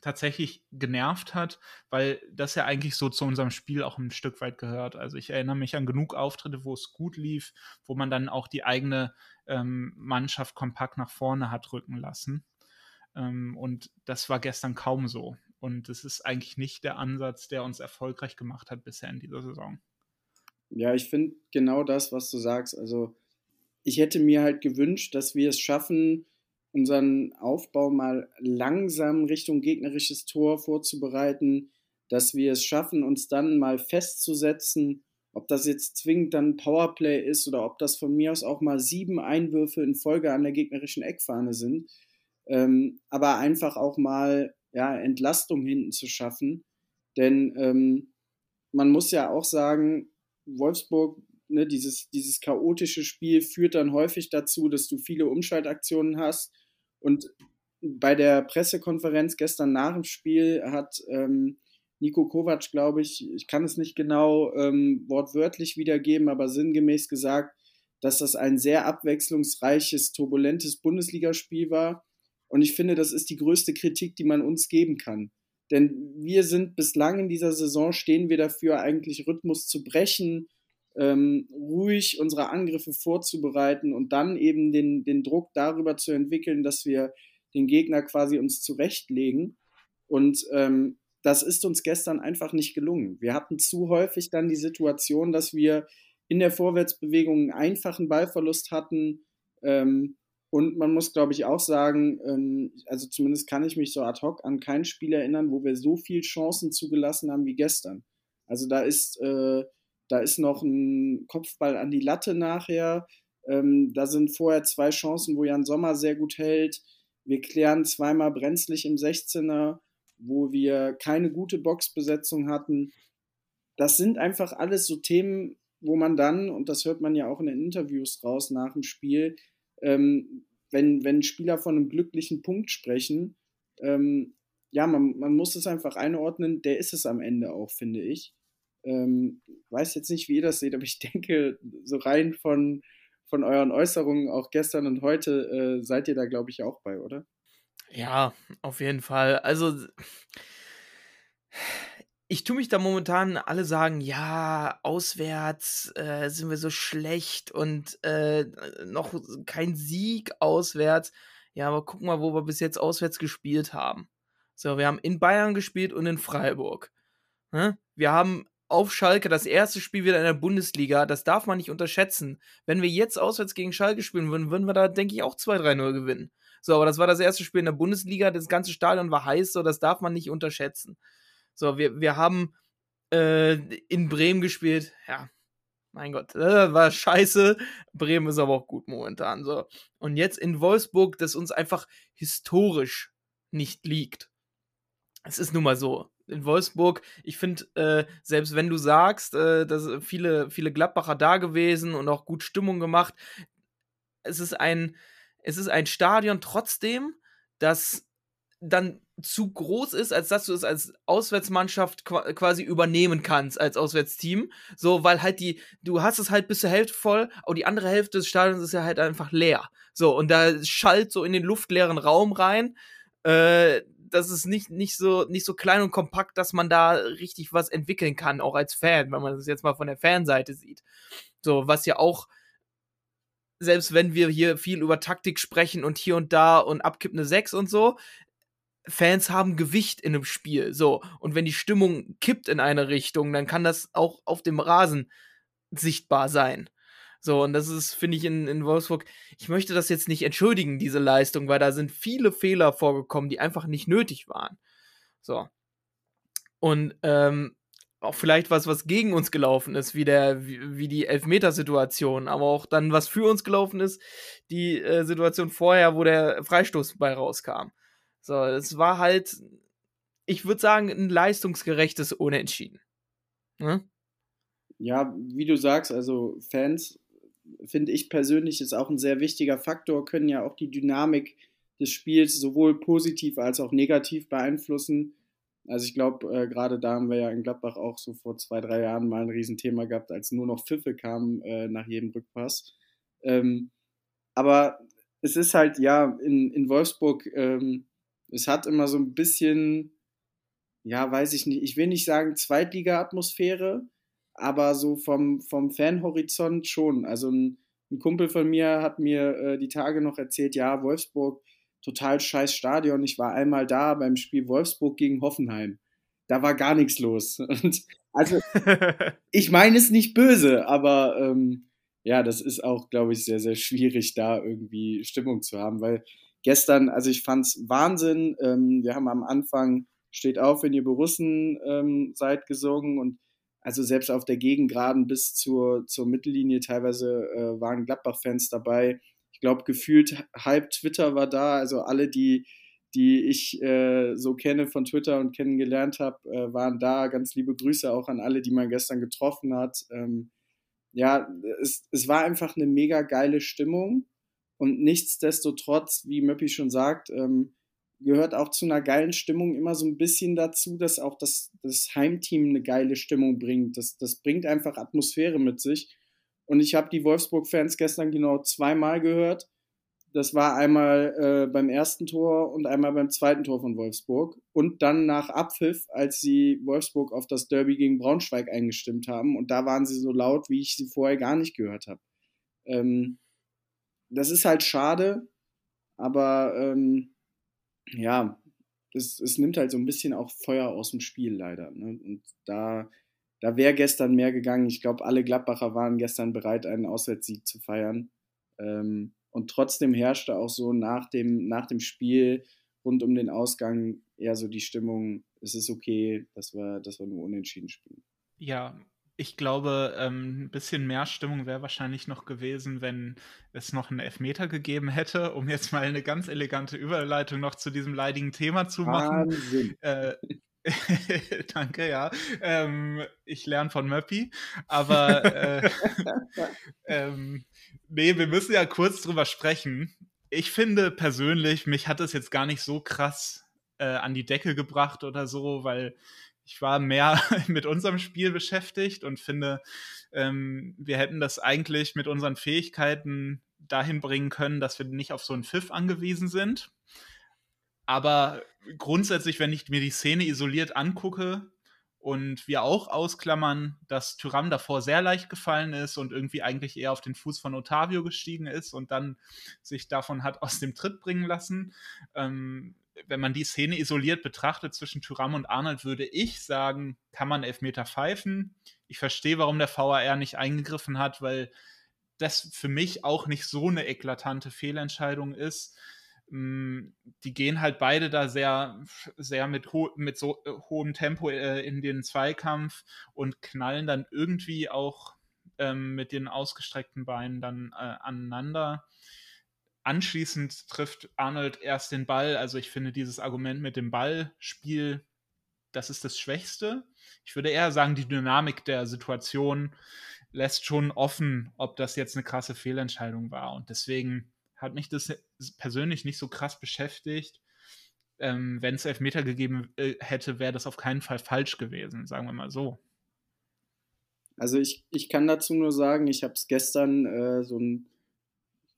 tatsächlich genervt hat, weil das ja eigentlich so zu unserem Spiel auch ein Stück weit gehört. Also ich erinnere mich an genug Auftritte, wo es gut lief, wo man dann auch die eigene ähm, Mannschaft kompakt nach vorne hat rücken lassen. Ähm, und das war gestern kaum so. Und es ist eigentlich nicht der Ansatz, der uns erfolgreich gemacht hat bisher in dieser Saison. Ja, ich finde genau das, was du sagst. Also ich hätte mir halt gewünscht, dass wir es schaffen, unseren Aufbau mal langsam Richtung gegnerisches Tor vorzubereiten, dass wir es schaffen, uns dann mal festzusetzen, ob das jetzt zwingend dann Powerplay ist oder ob das von mir aus auch mal sieben Einwürfe in Folge an der gegnerischen Eckfahne sind, ähm, aber einfach auch mal ja, Entlastung hinten zu schaffen. Denn ähm, man muss ja auch sagen, Wolfsburg, ne, dieses, dieses chaotische Spiel führt dann häufig dazu, dass du viele Umschaltaktionen hast. Und bei der Pressekonferenz gestern nach dem Spiel hat ähm, Nico Kovac, glaube ich, ich kann es nicht genau ähm, wortwörtlich wiedergeben, aber sinngemäß gesagt, dass das ein sehr abwechslungsreiches, turbulentes Bundesligaspiel war. Und ich finde, das ist die größte Kritik, die man uns geben kann. Denn wir sind bislang in dieser Saison, stehen wir dafür, eigentlich Rhythmus zu brechen, ähm, ruhig unsere Angriffe vorzubereiten und dann eben den, den Druck darüber zu entwickeln, dass wir den Gegner quasi uns zurechtlegen. Und ähm, das ist uns gestern einfach nicht gelungen. Wir hatten zu häufig dann die Situation, dass wir in der Vorwärtsbewegung einen einfachen Ballverlust hatten. Ähm, und man muss, glaube ich, auch sagen, ähm, also zumindest kann ich mich so ad hoc an kein Spiel erinnern, wo wir so viele Chancen zugelassen haben wie gestern. Also da ist, äh, da ist noch ein Kopfball an die Latte nachher. Ähm, da sind vorher zwei Chancen, wo Jan Sommer sehr gut hält. Wir klären zweimal brenzlig im 16er wo wir keine gute Boxbesetzung hatten. Das sind einfach alles so Themen, wo man dann, und das hört man ja auch in den Interviews raus nach dem Spiel, ähm, wenn, wenn Spieler von einem glücklichen Punkt sprechen, ähm, ja, man, man muss es einfach einordnen, der ist es am Ende auch, finde ich. Ähm, weiß jetzt nicht, wie ihr das seht, aber ich denke, so rein von, von euren Äußerungen auch gestern und heute äh, seid ihr da, glaube ich, auch bei, oder? Ja, auf jeden Fall. Also, ich tue mich da momentan alle sagen, ja, auswärts äh, sind wir so schlecht und äh, noch kein Sieg auswärts. Ja, aber guck mal, wo wir bis jetzt auswärts gespielt haben. So, wir haben in Bayern gespielt und in Freiburg. Ne? Wir haben auf Schalke das erste Spiel wieder in der Bundesliga. Das darf man nicht unterschätzen. Wenn wir jetzt auswärts gegen Schalke spielen würden, würden wir da, denke ich, auch 2-3-0 gewinnen. So, aber das war das erste Spiel in der Bundesliga. Das ganze Stadion war heiß, so das darf man nicht unterschätzen. So, wir, wir haben äh, in Bremen gespielt. Ja, mein Gott, das war scheiße. Bremen ist aber auch gut momentan. So. Und jetzt in Wolfsburg, das uns einfach historisch nicht liegt. Es ist nun mal so. In Wolfsburg, ich finde, äh, selbst wenn du sagst, äh, dass viele, viele Gladbacher da gewesen und auch gut Stimmung gemacht, es ist ein, es ist ein Stadion trotzdem, das dann zu groß ist, als dass du es als Auswärtsmannschaft quasi übernehmen kannst, als Auswärtsteam. So, weil halt die, du hast es halt bis zur Hälfte voll, aber die andere Hälfte des Stadions ist ja halt einfach leer. So, und da schallt so in den luftleeren Raum rein. Äh, das ist nicht, nicht, so, nicht so klein und kompakt, dass man da richtig was entwickeln kann, auch als Fan, wenn man das jetzt mal von der Fanseite sieht. So, was ja auch selbst wenn wir hier viel über Taktik sprechen und hier und da und abkippende 6 und so, Fans haben Gewicht in einem Spiel. So. Und wenn die Stimmung kippt in eine Richtung, dann kann das auch auf dem Rasen sichtbar sein. So, und das ist, finde ich, in, in Wolfsburg, ich möchte das jetzt nicht entschuldigen, diese Leistung, weil da sind viele Fehler vorgekommen, die einfach nicht nötig waren. So. Und ähm, auch vielleicht was, was gegen uns gelaufen ist, wie, der, wie, wie die Elfmetersituation, aber auch dann, was für uns gelaufen ist, die äh, Situation vorher, wo der Freistoß bei rauskam. So, es war halt, ich würde sagen, ein leistungsgerechtes Unentschieden. Ne? Ja, wie du sagst, also Fans, finde ich persönlich, ist auch ein sehr wichtiger Faktor, können ja auch die Dynamik des Spiels sowohl positiv als auch negativ beeinflussen Also ich glaube, äh, gerade da haben wir ja in Gladbach auch so vor zwei, drei Jahren mal ein Riesenthema gehabt, als nur noch Pfiffe kamen äh, nach jedem Rückpass. Ähm, aber es ist halt, ja, in, in Wolfsburg, ähm, es hat immer so ein bisschen, ja, weiß ich nicht, ich will nicht sagen Zweitliga-Atmosphäre, aber so vom, vom Fanhorizont schon. Also ein, ein Kumpel von mir hat mir äh, die Tage noch erzählt, ja, Wolfsburg, total scheiß Stadion. Ich war einmal da beim Spiel Wolfsburg gegen Hoffenheim. Da war gar nichts los. Und also, ich meine es nicht böse, aber ähm, ja, das ist auch, glaube ich, sehr, sehr schwierig, da irgendwie Stimmung zu haben, weil gestern, also ich fand es Wahnsinn. Ähm, wir haben am Anfang Steht auf, wenn ihr Borussen ähm, seid gesungen und also selbst auf der Gegengraden bis zur, zur Mittellinie teilweise äh, waren Gladbach-Fans dabei. Ich glaube, gefühlt halb Twitter war da, also alle, die, die ich äh, so kenne von Twitter und kennengelernt habe, äh, waren da. Ganz liebe Grüße auch an alle, die man gestern getroffen hat. Ähm, ja, es, es war einfach eine mega geile Stimmung und nichtsdestotrotz, wie Möppi schon sagt, ähm, gehört auch zu einer geilen Stimmung immer so ein bisschen dazu, dass auch das, das Heimteam eine geile Stimmung bringt. Das, das bringt einfach Atmosphäre mit sich. Und ich habe die Wolfsburg-Fans gestern genau zweimal gehört. Das war einmal äh, beim ersten Tor und einmal beim zweiten Tor von Wolfsburg. Und dann nach Abpfiff, als sie Wolfsburg auf das Derby gegen Braunschweig eingestimmt haben. Und da waren sie so laut, wie ich sie vorher gar nicht gehört habe. Ähm, das ist halt schade, aber ähm, ja, es, es nimmt halt so ein bisschen auch Feuer aus dem Spiel leider. Ne? Und da, da wäre gestern mehr gegangen. Ich glaube, alle Gladbacher waren gestern bereit, einen Auswärtssieg zu feiern. Ähm, und trotzdem herrschte auch so nach dem, nach dem Spiel rund um den Ausgang eher so die Stimmung, es ist okay, dass wir, dass wir nur unentschieden spielen. Ja, ich glaube, ähm, ein bisschen mehr Stimmung wäre wahrscheinlich noch gewesen, wenn es noch einen Elfmeter gegeben hätte, um jetzt mal eine ganz elegante Überleitung noch zu diesem leidigen Thema zu machen. Wahnsinn. Äh, Danke, ja. Ähm, ich lerne von Möppi. Aber äh, ähm, nee, wir müssen ja kurz drüber sprechen. Ich finde persönlich, mich hat es jetzt gar nicht so krass äh, an die Decke gebracht oder so, weil ich war mehr mit unserem Spiel beschäftigt und finde, ähm, wir hätten das eigentlich mit unseren Fähigkeiten dahin bringen können, dass wir nicht auf so einen Pfiff angewiesen sind. Aber grundsätzlich, wenn ich mir die Szene isoliert angucke und wir auch ausklammern, dass Tyram davor sehr leicht gefallen ist und irgendwie eigentlich eher auf den Fuß von Otavio gestiegen ist und dann sich davon hat aus dem Tritt bringen lassen, ähm, wenn man die Szene isoliert betrachtet zwischen Tyram und Arnold, würde ich sagen, kann man Elfmeter pfeifen. Ich verstehe, warum der VAR nicht eingegriffen hat, weil das für mich auch nicht so eine eklatante Fehlentscheidung ist. Mm, die gehen halt beide da sehr, sehr mit, ho mit so äh, hohem Tempo äh, in den Zweikampf und knallen dann irgendwie auch ähm, mit den ausgestreckten Beinen dann äh, aneinander anschließend trifft Arnold erst den Ball. Also ich finde dieses Argument mit dem Ballspiel, das ist das Schwächste. Ich würde eher sagen, die Dynamik der Situation lässt schon offen, ob das jetzt eine krasse Fehlentscheidung war. Und deswegen hat mich das persönlich nicht so krass beschäftigt. Ähm, Wenn es Elfmeter gegeben äh, hätte, wäre das auf keinen Fall falsch gewesen, sagen wir mal so. Also ich, ich kann dazu nur sagen, ich habe es gestern äh, so ein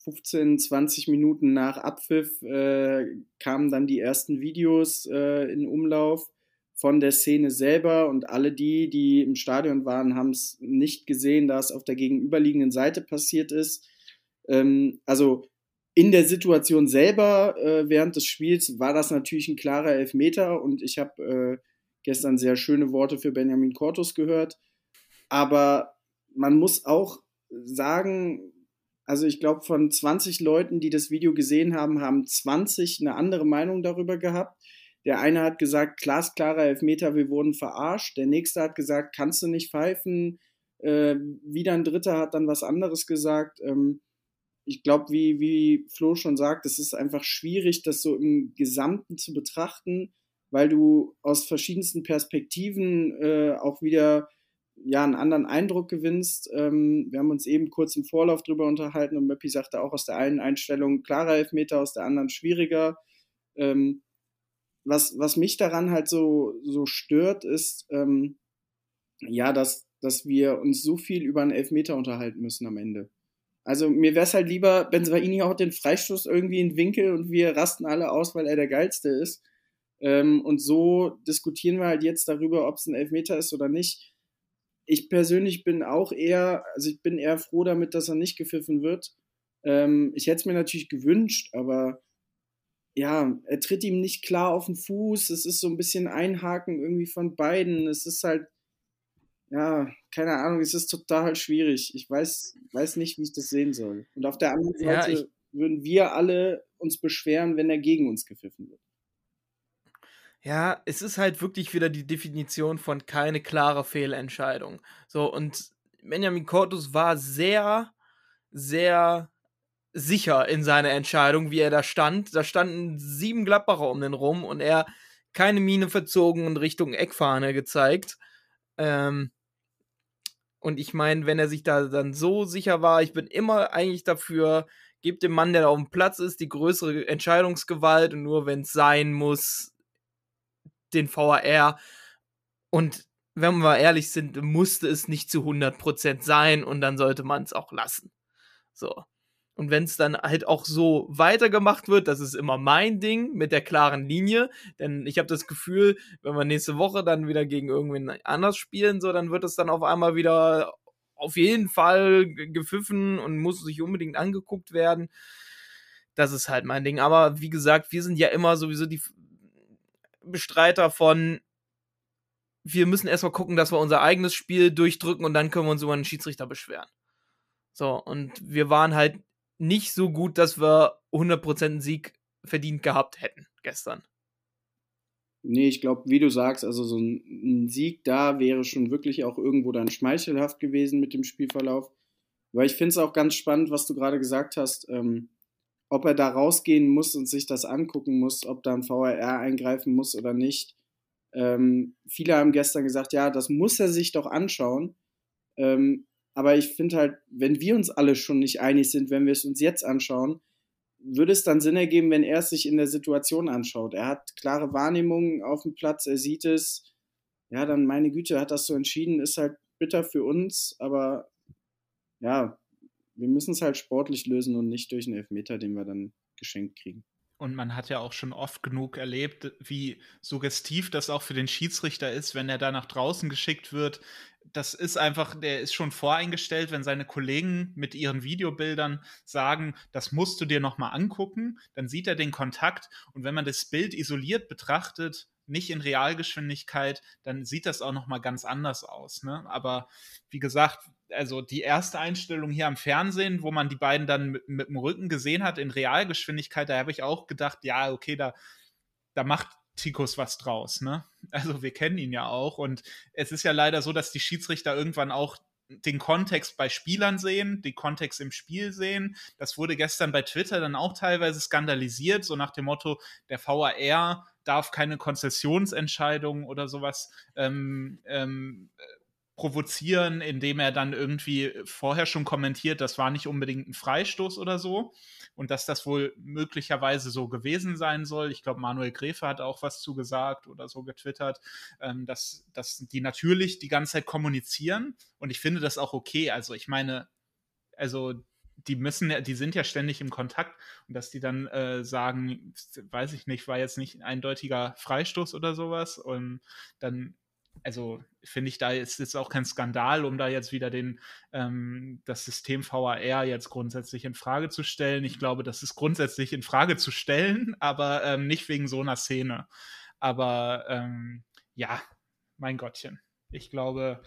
15, 20 Minuten nach Abpfiff äh, kamen dann die ersten Videos äh, in Umlauf von der Szene selber und alle die, die im Stadion waren, haben es nicht gesehen, da es auf der gegenüberliegenden Seite passiert ist. Ähm, also in der Situation selber äh, während des Spiels war das natürlich ein klarer Elfmeter und ich habe äh, gestern sehr schöne Worte für Benjamin Cortus gehört. Aber man muss auch sagen, also ich glaube, von 20 Leuten, die das Video gesehen haben, haben 20 eine andere Meinung darüber gehabt. Der eine hat gesagt, glasklarer Elfmeter, wir wurden verarscht. Der nächste hat gesagt, kannst du nicht pfeifen. Äh, wieder ein dritter hat dann was anderes gesagt. Ähm, ich glaube, wie, wie Flo schon sagt, es ist einfach schwierig, das so im Gesamten zu betrachten, weil du aus verschiedensten Perspektiven äh, auch wieder ja, einen anderen Eindruck gewinnst. Ähm, wir haben uns eben kurz im Vorlauf drüber unterhalten und Möppi sagte auch aus der einen Einstellung klarer Elfmeter, aus der anderen schwieriger. Ähm, was, was mich daran halt so, so stört, ist, ähm, ja, dass, dass wir uns so viel über einen Elfmeter unterhalten müssen am Ende. Also mir wäre es halt lieber, Benzaini haut den Freistoß irgendwie in den Winkel und wir rasten alle aus, weil er der Geilste ist. Ähm, und so diskutieren wir halt jetzt darüber, ob es ein Elfmeter ist oder nicht. Ich persönlich bin auch eher, also ich bin eher froh damit, dass er nicht gepfiffen wird. Ähm, ich hätte es mir natürlich gewünscht, aber ja, er tritt ihm nicht klar auf den Fuß. Es ist so ein bisschen Einhaken irgendwie von beiden. Es ist halt, ja, keine Ahnung, es ist total schwierig. Ich weiß, weiß nicht, wie ich das sehen soll. Und auf der anderen Seite ja, würden wir alle uns beschweren, wenn er gegen uns gepfiffen wird. Ja, es ist halt wirklich wieder die Definition von keine klare Fehlentscheidung. So, und Benjamin Cortus war sehr, sehr sicher in seiner Entscheidung, wie er da stand. Da standen sieben Gladbacher um den rum und er keine Miene verzogen und Richtung Eckfahne gezeigt. Ähm, und ich meine, wenn er sich da dann so sicher war, ich bin immer eigentlich dafür, gebt dem Mann, der da auf dem Platz ist, die größere Entscheidungsgewalt und nur wenn es sein muss, den VAR. Und wenn wir ehrlich sind, musste es nicht zu 100% sein und dann sollte man es auch lassen. So. Und wenn es dann halt auch so weitergemacht wird, das ist immer mein Ding mit der klaren Linie. Denn ich habe das Gefühl, wenn wir nächste Woche dann wieder gegen irgendwen anders spielen, so, dann wird es dann auf einmal wieder auf jeden Fall gepfiffen und muss sich unbedingt angeguckt werden. Das ist halt mein Ding. Aber wie gesagt, wir sind ja immer sowieso die Bestreiter von, wir müssen erstmal gucken, dass wir unser eigenes Spiel durchdrücken und dann können wir uns über einen Schiedsrichter beschweren. So, und wir waren halt nicht so gut, dass wir 100% einen Sieg verdient gehabt hätten gestern. Nee, ich glaube, wie du sagst, also so ein, Sieg da wäre schon wirklich auch irgendwo dann schmeichelhaft gewesen mit dem Spielverlauf. Weil ich finde es auch ganz spannend, was du gerade gesagt hast, ähm, ob er da rausgehen muss und sich das angucken muss, ob da ein VRR eingreifen muss oder nicht. Ähm, viele haben gestern gesagt, ja, das muss er sich doch anschauen. Ähm, aber ich finde halt, wenn wir uns alle schon nicht einig sind, wenn wir es uns jetzt anschauen, würde es dann Sinn ergeben, wenn er es sich in der Situation anschaut. Er hat klare Wahrnehmungen auf dem Platz, er sieht es. Ja, dann meine Güte, hat das so entschieden, ist halt bitter für uns, aber ja, wir müssen es halt sportlich lösen und nicht durch einen Elfmeter, den wir dann geschenkt kriegen. Und man hat ja auch schon oft genug erlebt, wie suggestiv das auch für den Schiedsrichter ist, wenn er da nach draußen geschickt wird. Das ist einfach, der ist schon voreingestellt, wenn seine Kollegen mit ihren Videobildern sagen, das musst du dir nochmal angucken, dann sieht er den Kontakt und wenn man das Bild isoliert betrachtet, nicht in Realgeschwindigkeit, dann sieht das auch nochmal ganz anders aus. Ne? Aber wie gesagt, also die erste Einstellung hier am Fernsehen, wo man die beiden dann mit, mit dem Rücken gesehen hat in Realgeschwindigkeit, da habe ich auch gedacht, ja, okay, da, da macht Tikus was draus, ne? Also wir kennen ihn ja auch und es ist ja leider so, dass die Schiedsrichter irgendwann auch den Kontext bei Spielern sehen, den Kontext im Spiel sehen. Das wurde gestern bei Twitter dann auch teilweise skandalisiert, so nach dem Motto, der VAR darf keine Konzessionsentscheidung oder sowas ähm, ähm, provozieren, indem er dann irgendwie vorher schon kommentiert, das war nicht unbedingt ein Freistoß oder so und dass das wohl möglicherweise so gewesen sein soll. Ich glaube, Manuel Gräfe hat auch was zugesagt oder so getwittert, ähm, dass, dass die natürlich die ganze Zeit kommunizieren und ich finde das auch okay. Also ich meine, also die müssen, die sind ja ständig im Kontakt und dass die dann äh, sagen, weiß ich nicht, war jetzt nicht ein eindeutiger Freistoß oder sowas und dann also finde ich, da ist es auch kein Skandal, um da jetzt wieder den, ähm, das System VAR jetzt grundsätzlich in Frage zu stellen. Ich glaube, das ist grundsätzlich in Frage zu stellen, aber ähm, nicht wegen so einer Szene. Aber ähm, ja, mein Gottchen. Ich glaube,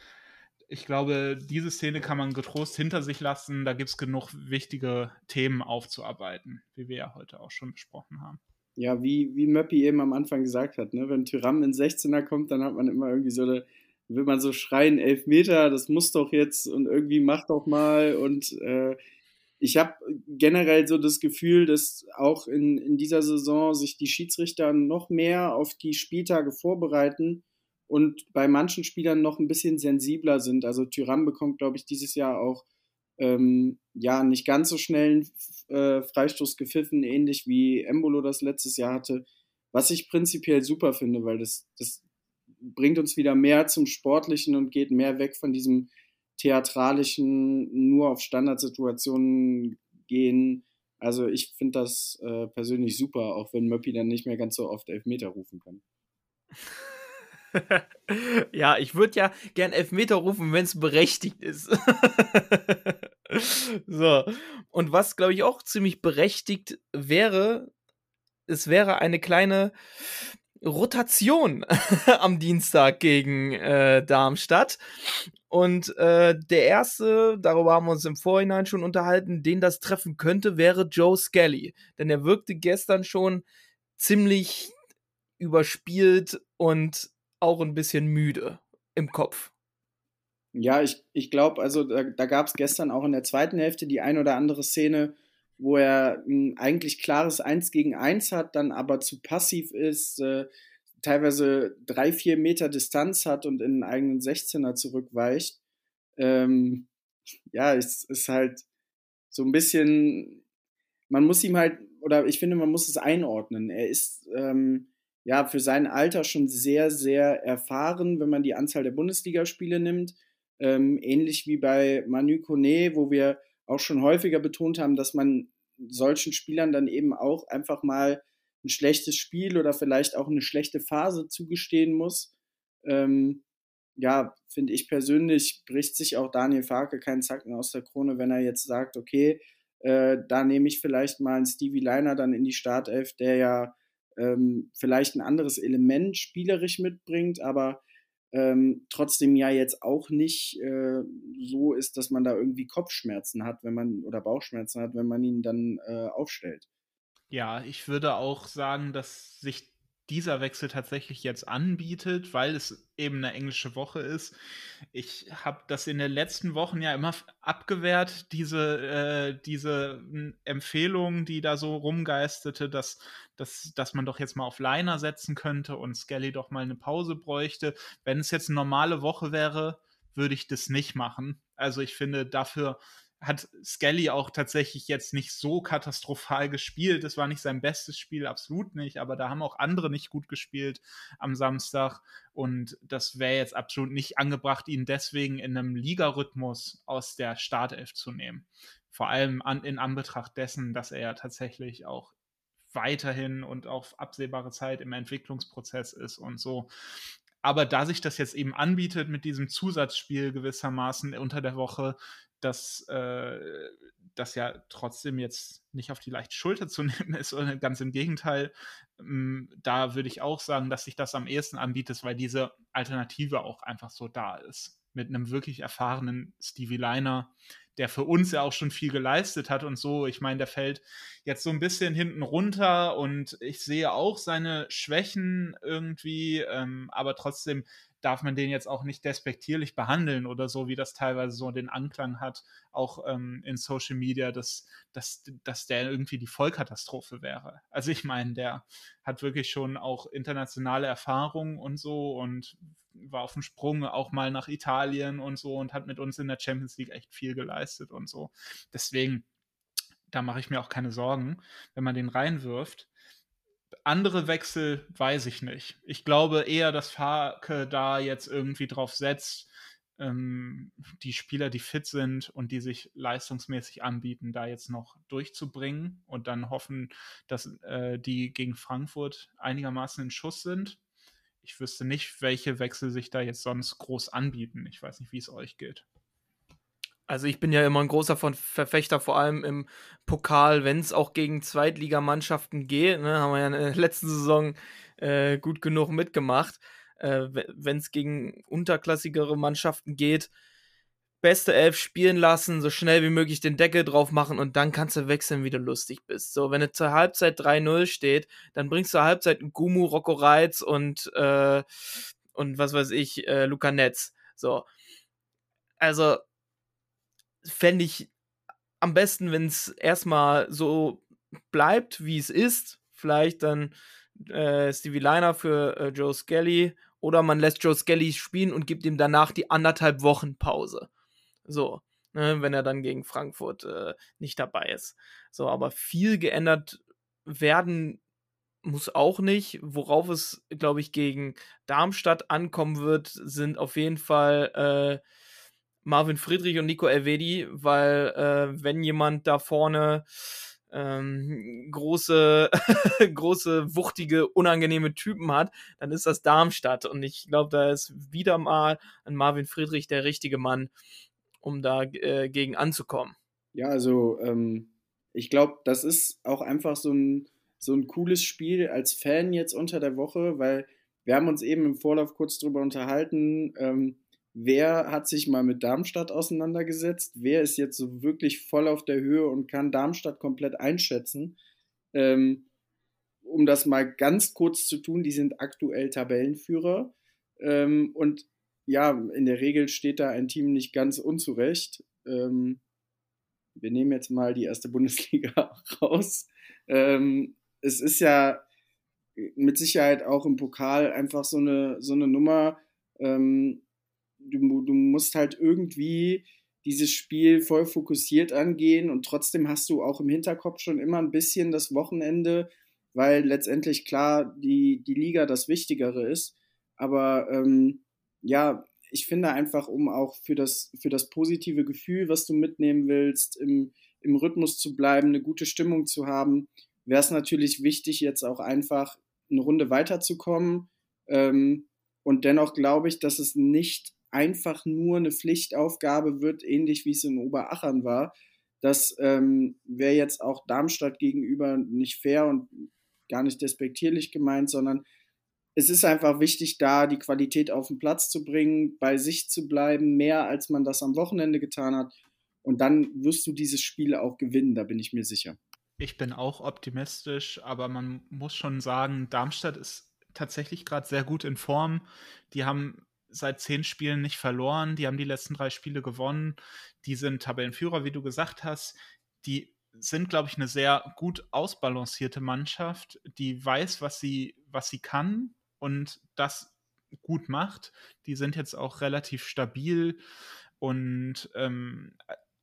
ich glaube, diese Szene kann man getrost hinter sich lassen. Da gibt es genug wichtige Themen aufzuarbeiten, wie wir ja heute auch schon besprochen haben ja, wie, wie Möppi eben am Anfang gesagt hat, ne? wenn Tyram in 16er kommt, dann hat man immer irgendwie so eine, will man so schreien, elf Meter, das muss doch jetzt und irgendwie mach doch mal und äh, ich habe generell so das Gefühl, dass auch in, in dieser Saison sich die Schiedsrichter noch mehr auf die Spieltage vorbereiten und bei manchen Spielern noch ein bisschen sensibler sind. Also Tyram bekommt, glaube ich, dieses Jahr auch ähm, ja nicht ganz so schnell einen äh, Freistoß gepfiffen, ähnlich wie Embolo das letztes Jahr hatte. was ich prinzipiell super finde, weil das, das bringt uns wieder mehr zum Sportlichen und geht mehr weg von diesem theatralischen, nur auf Standardsituationen gehen. Also ich finde das äh, persönlich super, auch wenn Möppi dann nicht mehr ganz so oft Elfmeter rufen kann. ja, ich würde ja gern Elfmeter rufen, wenn es berechtigt ist. so. Und was, glaube ich, auch ziemlich berechtigt wäre, es wäre eine kleine Rotation am Dienstag gegen äh, Darmstadt. Und äh, der erste, darüber haben wir uns im Vorhinein schon unterhalten, den das treffen könnte, wäre Joe Skelly. Denn er wirkte gestern schon ziemlich überspielt und auch ein bisschen müde im Kopf. Ja, ich, ich glaube, also da, da gab es gestern auch in der zweiten Hälfte die ein oder andere Szene, wo er ein eigentlich klares Eins gegen Eins hat, dann aber zu passiv ist, äh, teilweise drei, vier Meter Distanz hat und in einen eigenen 16er zurückweicht. Ähm, ja, es ist halt so ein bisschen, man muss ihm halt, oder ich finde, man muss es einordnen. Er ist ähm, ja für sein Alter schon sehr, sehr erfahren, wenn man die Anzahl der Bundesligaspiele nimmt. Ähm, ähnlich wie bei Manu Kone, wo wir auch schon häufiger betont haben, dass man solchen Spielern dann eben auch einfach mal ein schlechtes Spiel oder vielleicht auch eine schlechte Phase zugestehen muss. Ähm, ja, finde ich persönlich, bricht sich auch Daniel Farke keinen Zacken aus der Krone, wenn er jetzt sagt, okay, äh, da nehme ich vielleicht mal einen Stevie Liner dann in die Startelf, der ja ähm, vielleicht ein anderes Element spielerisch mitbringt, aber ähm, trotzdem ja jetzt auch nicht äh, so ist, dass man da irgendwie Kopfschmerzen hat, wenn man oder Bauchschmerzen hat, wenn man ihn dann äh, aufstellt. Ja, ich würde auch sagen, dass sich dieser Wechsel tatsächlich jetzt anbietet, weil es eben eine englische Woche ist. Ich habe das in den letzten Wochen ja immer abgewehrt, diese, äh, diese hm, Empfehlung, die da so rumgeistete, dass, dass, dass man doch jetzt mal auf Liner setzen könnte und Skelly doch mal eine Pause bräuchte. Wenn es jetzt eine normale Woche wäre, würde ich das nicht machen. Also ich finde, dafür hat Skelly auch tatsächlich jetzt nicht so katastrophal gespielt. Es war nicht sein bestes Spiel, absolut nicht, aber da haben auch andere nicht gut gespielt am Samstag und das wäre jetzt absolut nicht angebracht, ihn deswegen in einem Ligarhythmus aus der Startelf zu nehmen. Vor allem an, in Anbetracht dessen, dass er ja tatsächlich auch weiterhin und auf absehbare Zeit im Entwicklungsprozess ist und so. Aber da sich das jetzt eben anbietet mit diesem Zusatzspiel gewissermaßen unter der Woche, dass äh, das ja trotzdem jetzt nicht auf die leichte Schulter zu nehmen ist, sondern ganz im Gegenteil. Ähm, da würde ich auch sagen, dass sich das am ehesten anbietet, weil diese Alternative auch einfach so da ist. Mit einem wirklich erfahrenen Stevie Liner, der für uns ja auch schon viel geleistet hat und so. Ich meine, der fällt jetzt so ein bisschen hinten runter und ich sehe auch seine Schwächen irgendwie, ähm, aber trotzdem darf man den jetzt auch nicht despektierlich behandeln oder so, wie das teilweise so den Anklang hat, auch ähm, in Social Media, dass, dass, dass der irgendwie die Vollkatastrophe wäre. Also ich meine, der hat wirklich schon auch internationale Erfahrungen und so und war auf dem Sprung auch mal nach Italien und so und hat mit uns in der Champions League echt viel geleistet und so. Deswegen, da mache ich mir auch keine Sorgen, wenn man den reinwirft andere Wechsel weiß ich nicht. Ich glaube eher, dass Farke da jetzt irgendwie drauf setzt, ähm, die Spieler, die fit sind und die sich leistungsmäßig anbieten, da jetzt noch durchzubringen und dann hoffen, dass äh, die gegen Frankfurt einigermaßen in Schuss sind. Ich wüsste nicht, welche Wechsel sich da jetzt sonst groß anbieten. Ich weiß nicht, wie es euch geht. Also ich bin ja immer ein großer von Verfechter, vor allem im Pokal, wenn es auch gegen Zweitligamannschaften geht. Ne, haben wir ja in der letzten Saison äh, gut genug mitgemacht. Äh, wenn es gegen unterklassigere Mannschaften geht, beste Elf spielen lassen, so schnell wie möglich den Deckel drauf machen und dann kannst du wechseln, wie du lustig bist. So, wenn es zur Halbzeit 3-0 steht, dann bringst du zur Halbzeit Gumu, Rocco Reitz und, äh, und was weiß ich, äh, Luca Netz. So. Also, fände ich am besten, wenn es erstmal so bleibt, wie es ist. Vielleicht dann äh, Stevie Liner für äh, Joe Skelly oder man lässt Joe Skelly spielen und gibt ihm danach die anderthalb Wochen Pause. So, ne, wenn er dann gegen Frankfurt äh, nicht dabei ist. So, aber viel geändert werden muss auch nicht. Worauf es, glaube ich, gegen Darmstadt ankommen wird, sind auf jeden Fall äh, Marvin Friedrich und Nico Elvedi, weil äh, wenn jemand da vorne ähm, große, große, wuchtige, unangenehme Typen hat, dann ist das Darmstadt. Und ich glaube, da ist wieder mal ein Marvin Friedrich der richtige Mann, um da äh, gegen anzukommen. Ja, also ähm, ich glaube, das ist auch einfach so ein, so ein cooles Spiel als Fan jetzt unter der Woche, weil wir haben uns eben im Vorlauf kurz drüber unterhalten. Ähm, wer hat sich mal mit Darmstadt auseinandergesetzt, wer ist jetzt so wirklich voll auf der Höhe und kann Darmstadt komplett einschätzen. Ähm, um das mal ganz kurz zu tun, die sind aktuell Tabellenführer. Ähm, und ja, in der Regel steht da ein Team nicht ganz unzurecht. Ähm, wir nehmen jetzt mal die erste Bundesliga raus. Ähm, es ist ja mit Sicherheit auch im Pokal einfach so eine, so eine Nummer. Ähm, du, du musst halt irgendwie dieses Spiel voll fokussiert angehen und trotzdem hast du auch im Hinterkopf schon immer ein bisschen das Wochenende, weil letztendlich klar die, die Liga das Wichtigere ist. Aber ähm, ja, ich finde einfach, um auch für das, für das positive Gefühl, was du mitnehmen willst, im, im Rhythmus zu bleiben, eine gute Stimmung zu haben, wäre es natürlich wichtig, jetzt auch einfach eine Runde weiterzukommen. Ähm, und dennoch glaube ich, dass es nicht einfach nur eine Pflichtaufgabe wird, ähnlich wie es in Oberachern war. Das ähm, wäre jetzt auch Darmstadt gegenüber nicht fair und gar nicht despektierlich gemeint, sondern es ist einfach wichtig, da die Qualität auf den Platz zu bringen, bei sich zu bleiben, mehr als man das am Wochenende getan hat. Und dann wirst du dieses Spiel auch gewinnen, da bin ich mir sicher. Ich bin auch optimistisch, aber man muss schon sagen, Darmstadt ist tatsächlich gerade sehr gut in Form. Die haben seit zehn Spielen nicht verloren. Die haben die letzten drei Spiele gewonnen. Die sind Tabellenführer, wie du gesagt hast. Die sind, glaube ich, eine sehr gut ausbalancierte Mannschaft, die weiß, was sie, was sie kann und das gut macht. Die sind jetzt auch relativ stabil und ähm,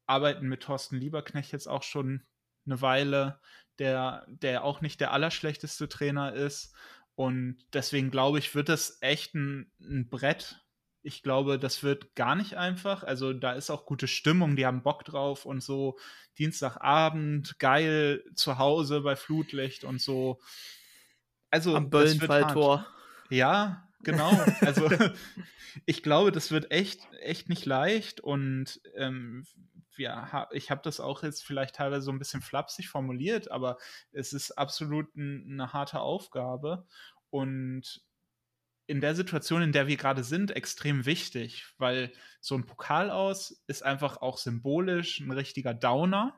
arbeiten mit Thorsten Lieberknecht jetzt auch schon eine Weile, der, der auch nicht der allerschlechteste Trainer ist. Und deswegen glaube ich, wird das echt ein, ein Brett ich glaube, das wird gar nicht einfach. Also da ist auch gute Stimmung, die haben Bock drauf und so Dienstagabend geil zu Hause bei Flutlicht und so. Also am Böllenfalltor. Ja, genau. Also ich glaube, das wird echt echt nicht leicht und ähm, ja, ich habe das auch jetzt vielleicht teilweise so ein bisschen flapsig formuliert, aber es ist absolut ein, eine harte Aufgabe und in der Situation, in der wir gerade sind, extrem wichtig, weil so ein Pokal aus ist einfach auch symbolisch ein richtiger Downer.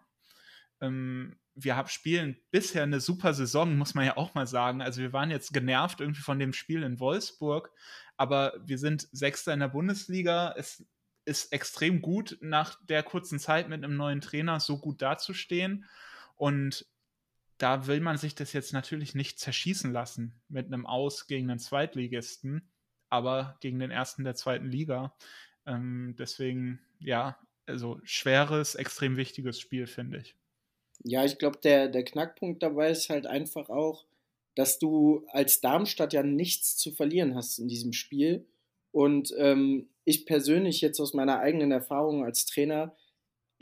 Ähm, wir haben spielen bisher eine super Saison, muss man ja auch mal sagen. Also wir waren jetzt genervt irgendwie von dem Spiel in Wolfsburg, aber wir sind Sechster in der Bundesliga. Es ist extrem gut, nach der kurzen Zeit mit einem neuen Trainer so gut dazustehen. Und da will man sich das jetzt natürlich nicht zerschießen lassen mit einem Aus gegen einen Zweitligisten, aber gegen den ersten der zweiten Liga. Ähm, deswegen, ja, also schweres, extrem wichtiges Spiel, finde ich. Ja, ich glaube, der, der Knackpunkt dabei ist halt einfach auch, dass du als Darmstadt ja nichts zu verlieren hast in diesem Spiel. Und ähm, ich persönlich jetzt aus meiner eigenen Erfahrung als Trainer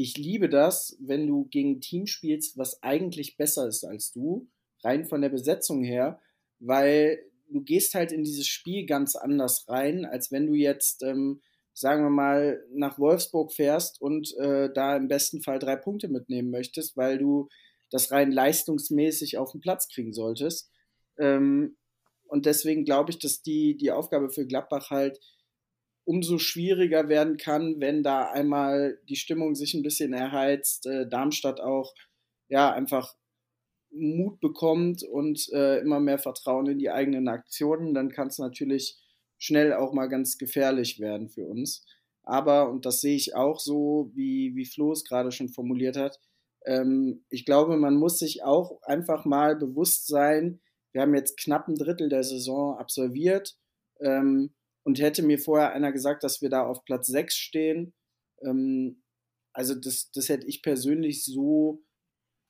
ich liebe das, wenn du gegen ein Team spielst, was eigentlich besser ist als du, rein von der Besetzung her, weil du gehst halt in dieses Spiel ganz anders rein, als wenn du jetzt, ähm, sagen wir mal, nach Wolfsburg fährst und äh, da im besten Fall drei Punkte mitnehmen möchtest, weil du das rein leistungsmäßig auf den Platz kriegen solltest. Ähm, und deswegen glaube ich, dass die, die Aufgabe für Gladbach halt umso schwieriger werden kann, wenn da einmal die Stimmung sich ein bisschen erheizt, äh, Darmstadt auch ja einfach Mut bekommt und äh, immer mehr Vertrauen in die eigenen Aktionen, dann kann es natürlich schnell auch mal ganz gefährlich werden für uns. Aber, und das sehe ich auch so, wie, wie Flo es gerade schon formuliert hat, ähm, ich glaube, man muss sich auch einfach mal bewusst sein, wir haben jetzt knapp ein Drittel der Saison absolviert. Ähm, und hätte mir vorher einer gesagt, dass wir da auf Platz 6 stehen, ähm, also das, das hätte ich persönlich so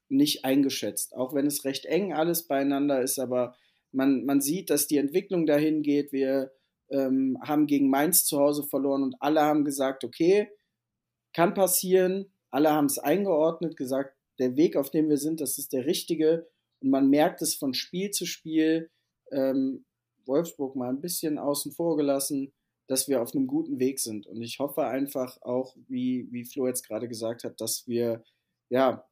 nicht eingeschätzt. Auch wenn es recht eng alles beieinander ist, aber man, man sieht, dass die Entwicklung dahin geht. Wir ähm, haben gegen Mainz zu Hause verloren und alle haben gesagt, okay, kann passieren. Alle haben es eingeordnet, gesagt, der Weg, auf dem wir sind, das ist der richtige. Und man merkt es von Spiel zu Spiel. Ähm, Wolfsburg mal ein bisschen außen vor gelassen, dass wir auf einem guten Weg sind. Und ich hoffe einfach auch, wie, wie Flo jetzt gerade gesagt hat, dass wir ja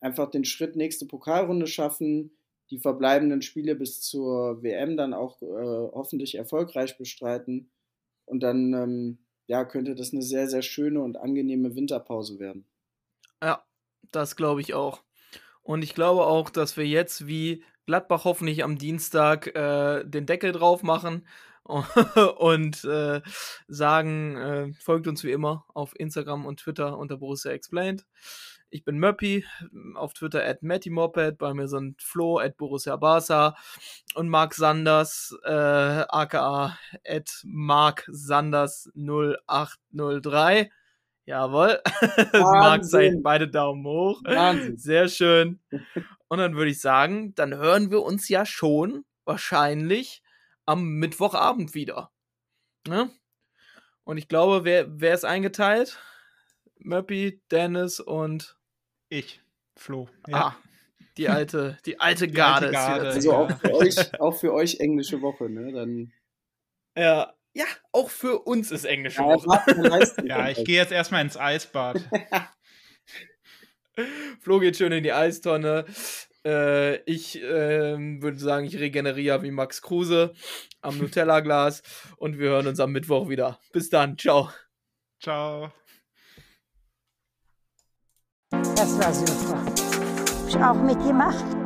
einfach den Schritt nächste Pokalrunde schaffen, die verbleibenden Spiele bis zur WM dann auch äh, hoffentlich erfolgreich bestreiten. Und dann ähm, ja, könnte das eine sehr, sehr schöne und angenehme Winterpause werden. Ja, das glaube ich auch. Und ich glaube auch, dass wir jetzt wie Gladbach hoffentlich am Dienstag äh, den Deckel drauf machen und äh, sagen, äh, folgt uns wie immer auf Instagram und Twitter unter Borussia Explained. Ich bin Möppi, auf Twitter at MattyMoped, bei mir sind Flo at Borussia Barca und Marc Sanders, äh, aka at Mark Sanders 0803. Jawohl. Marc zeigt beide Daumen hoch. Wahnsinn. Sehr schön. Und dann würde ich sagen, dann hören wir uns ja schon wahrscheinlich am Mittwochabend wieder. Ne? Und ich glaube, wer, wer ist eingeteilt? Möppi, Dennis und ich, Flo. Ja. Ah, die alte, die alte Garde. Die alte Garde also auch für, euch, auch für euch englische Woche, ne? Dann ja, ja, auch für uns ist englische ja, Woche. ja, ich gehe jetzt erstmal ins Eisbad. Flo geht schön in die Eistonne. Äh, ich äh, würde sagen, ich regeneriere wie Max Kruse am Nutella-Glas und wir hören uns am Mittwoch wieder. Bis dann, ciao. Ciao. Das war super. Hab ich auch mitgemacht.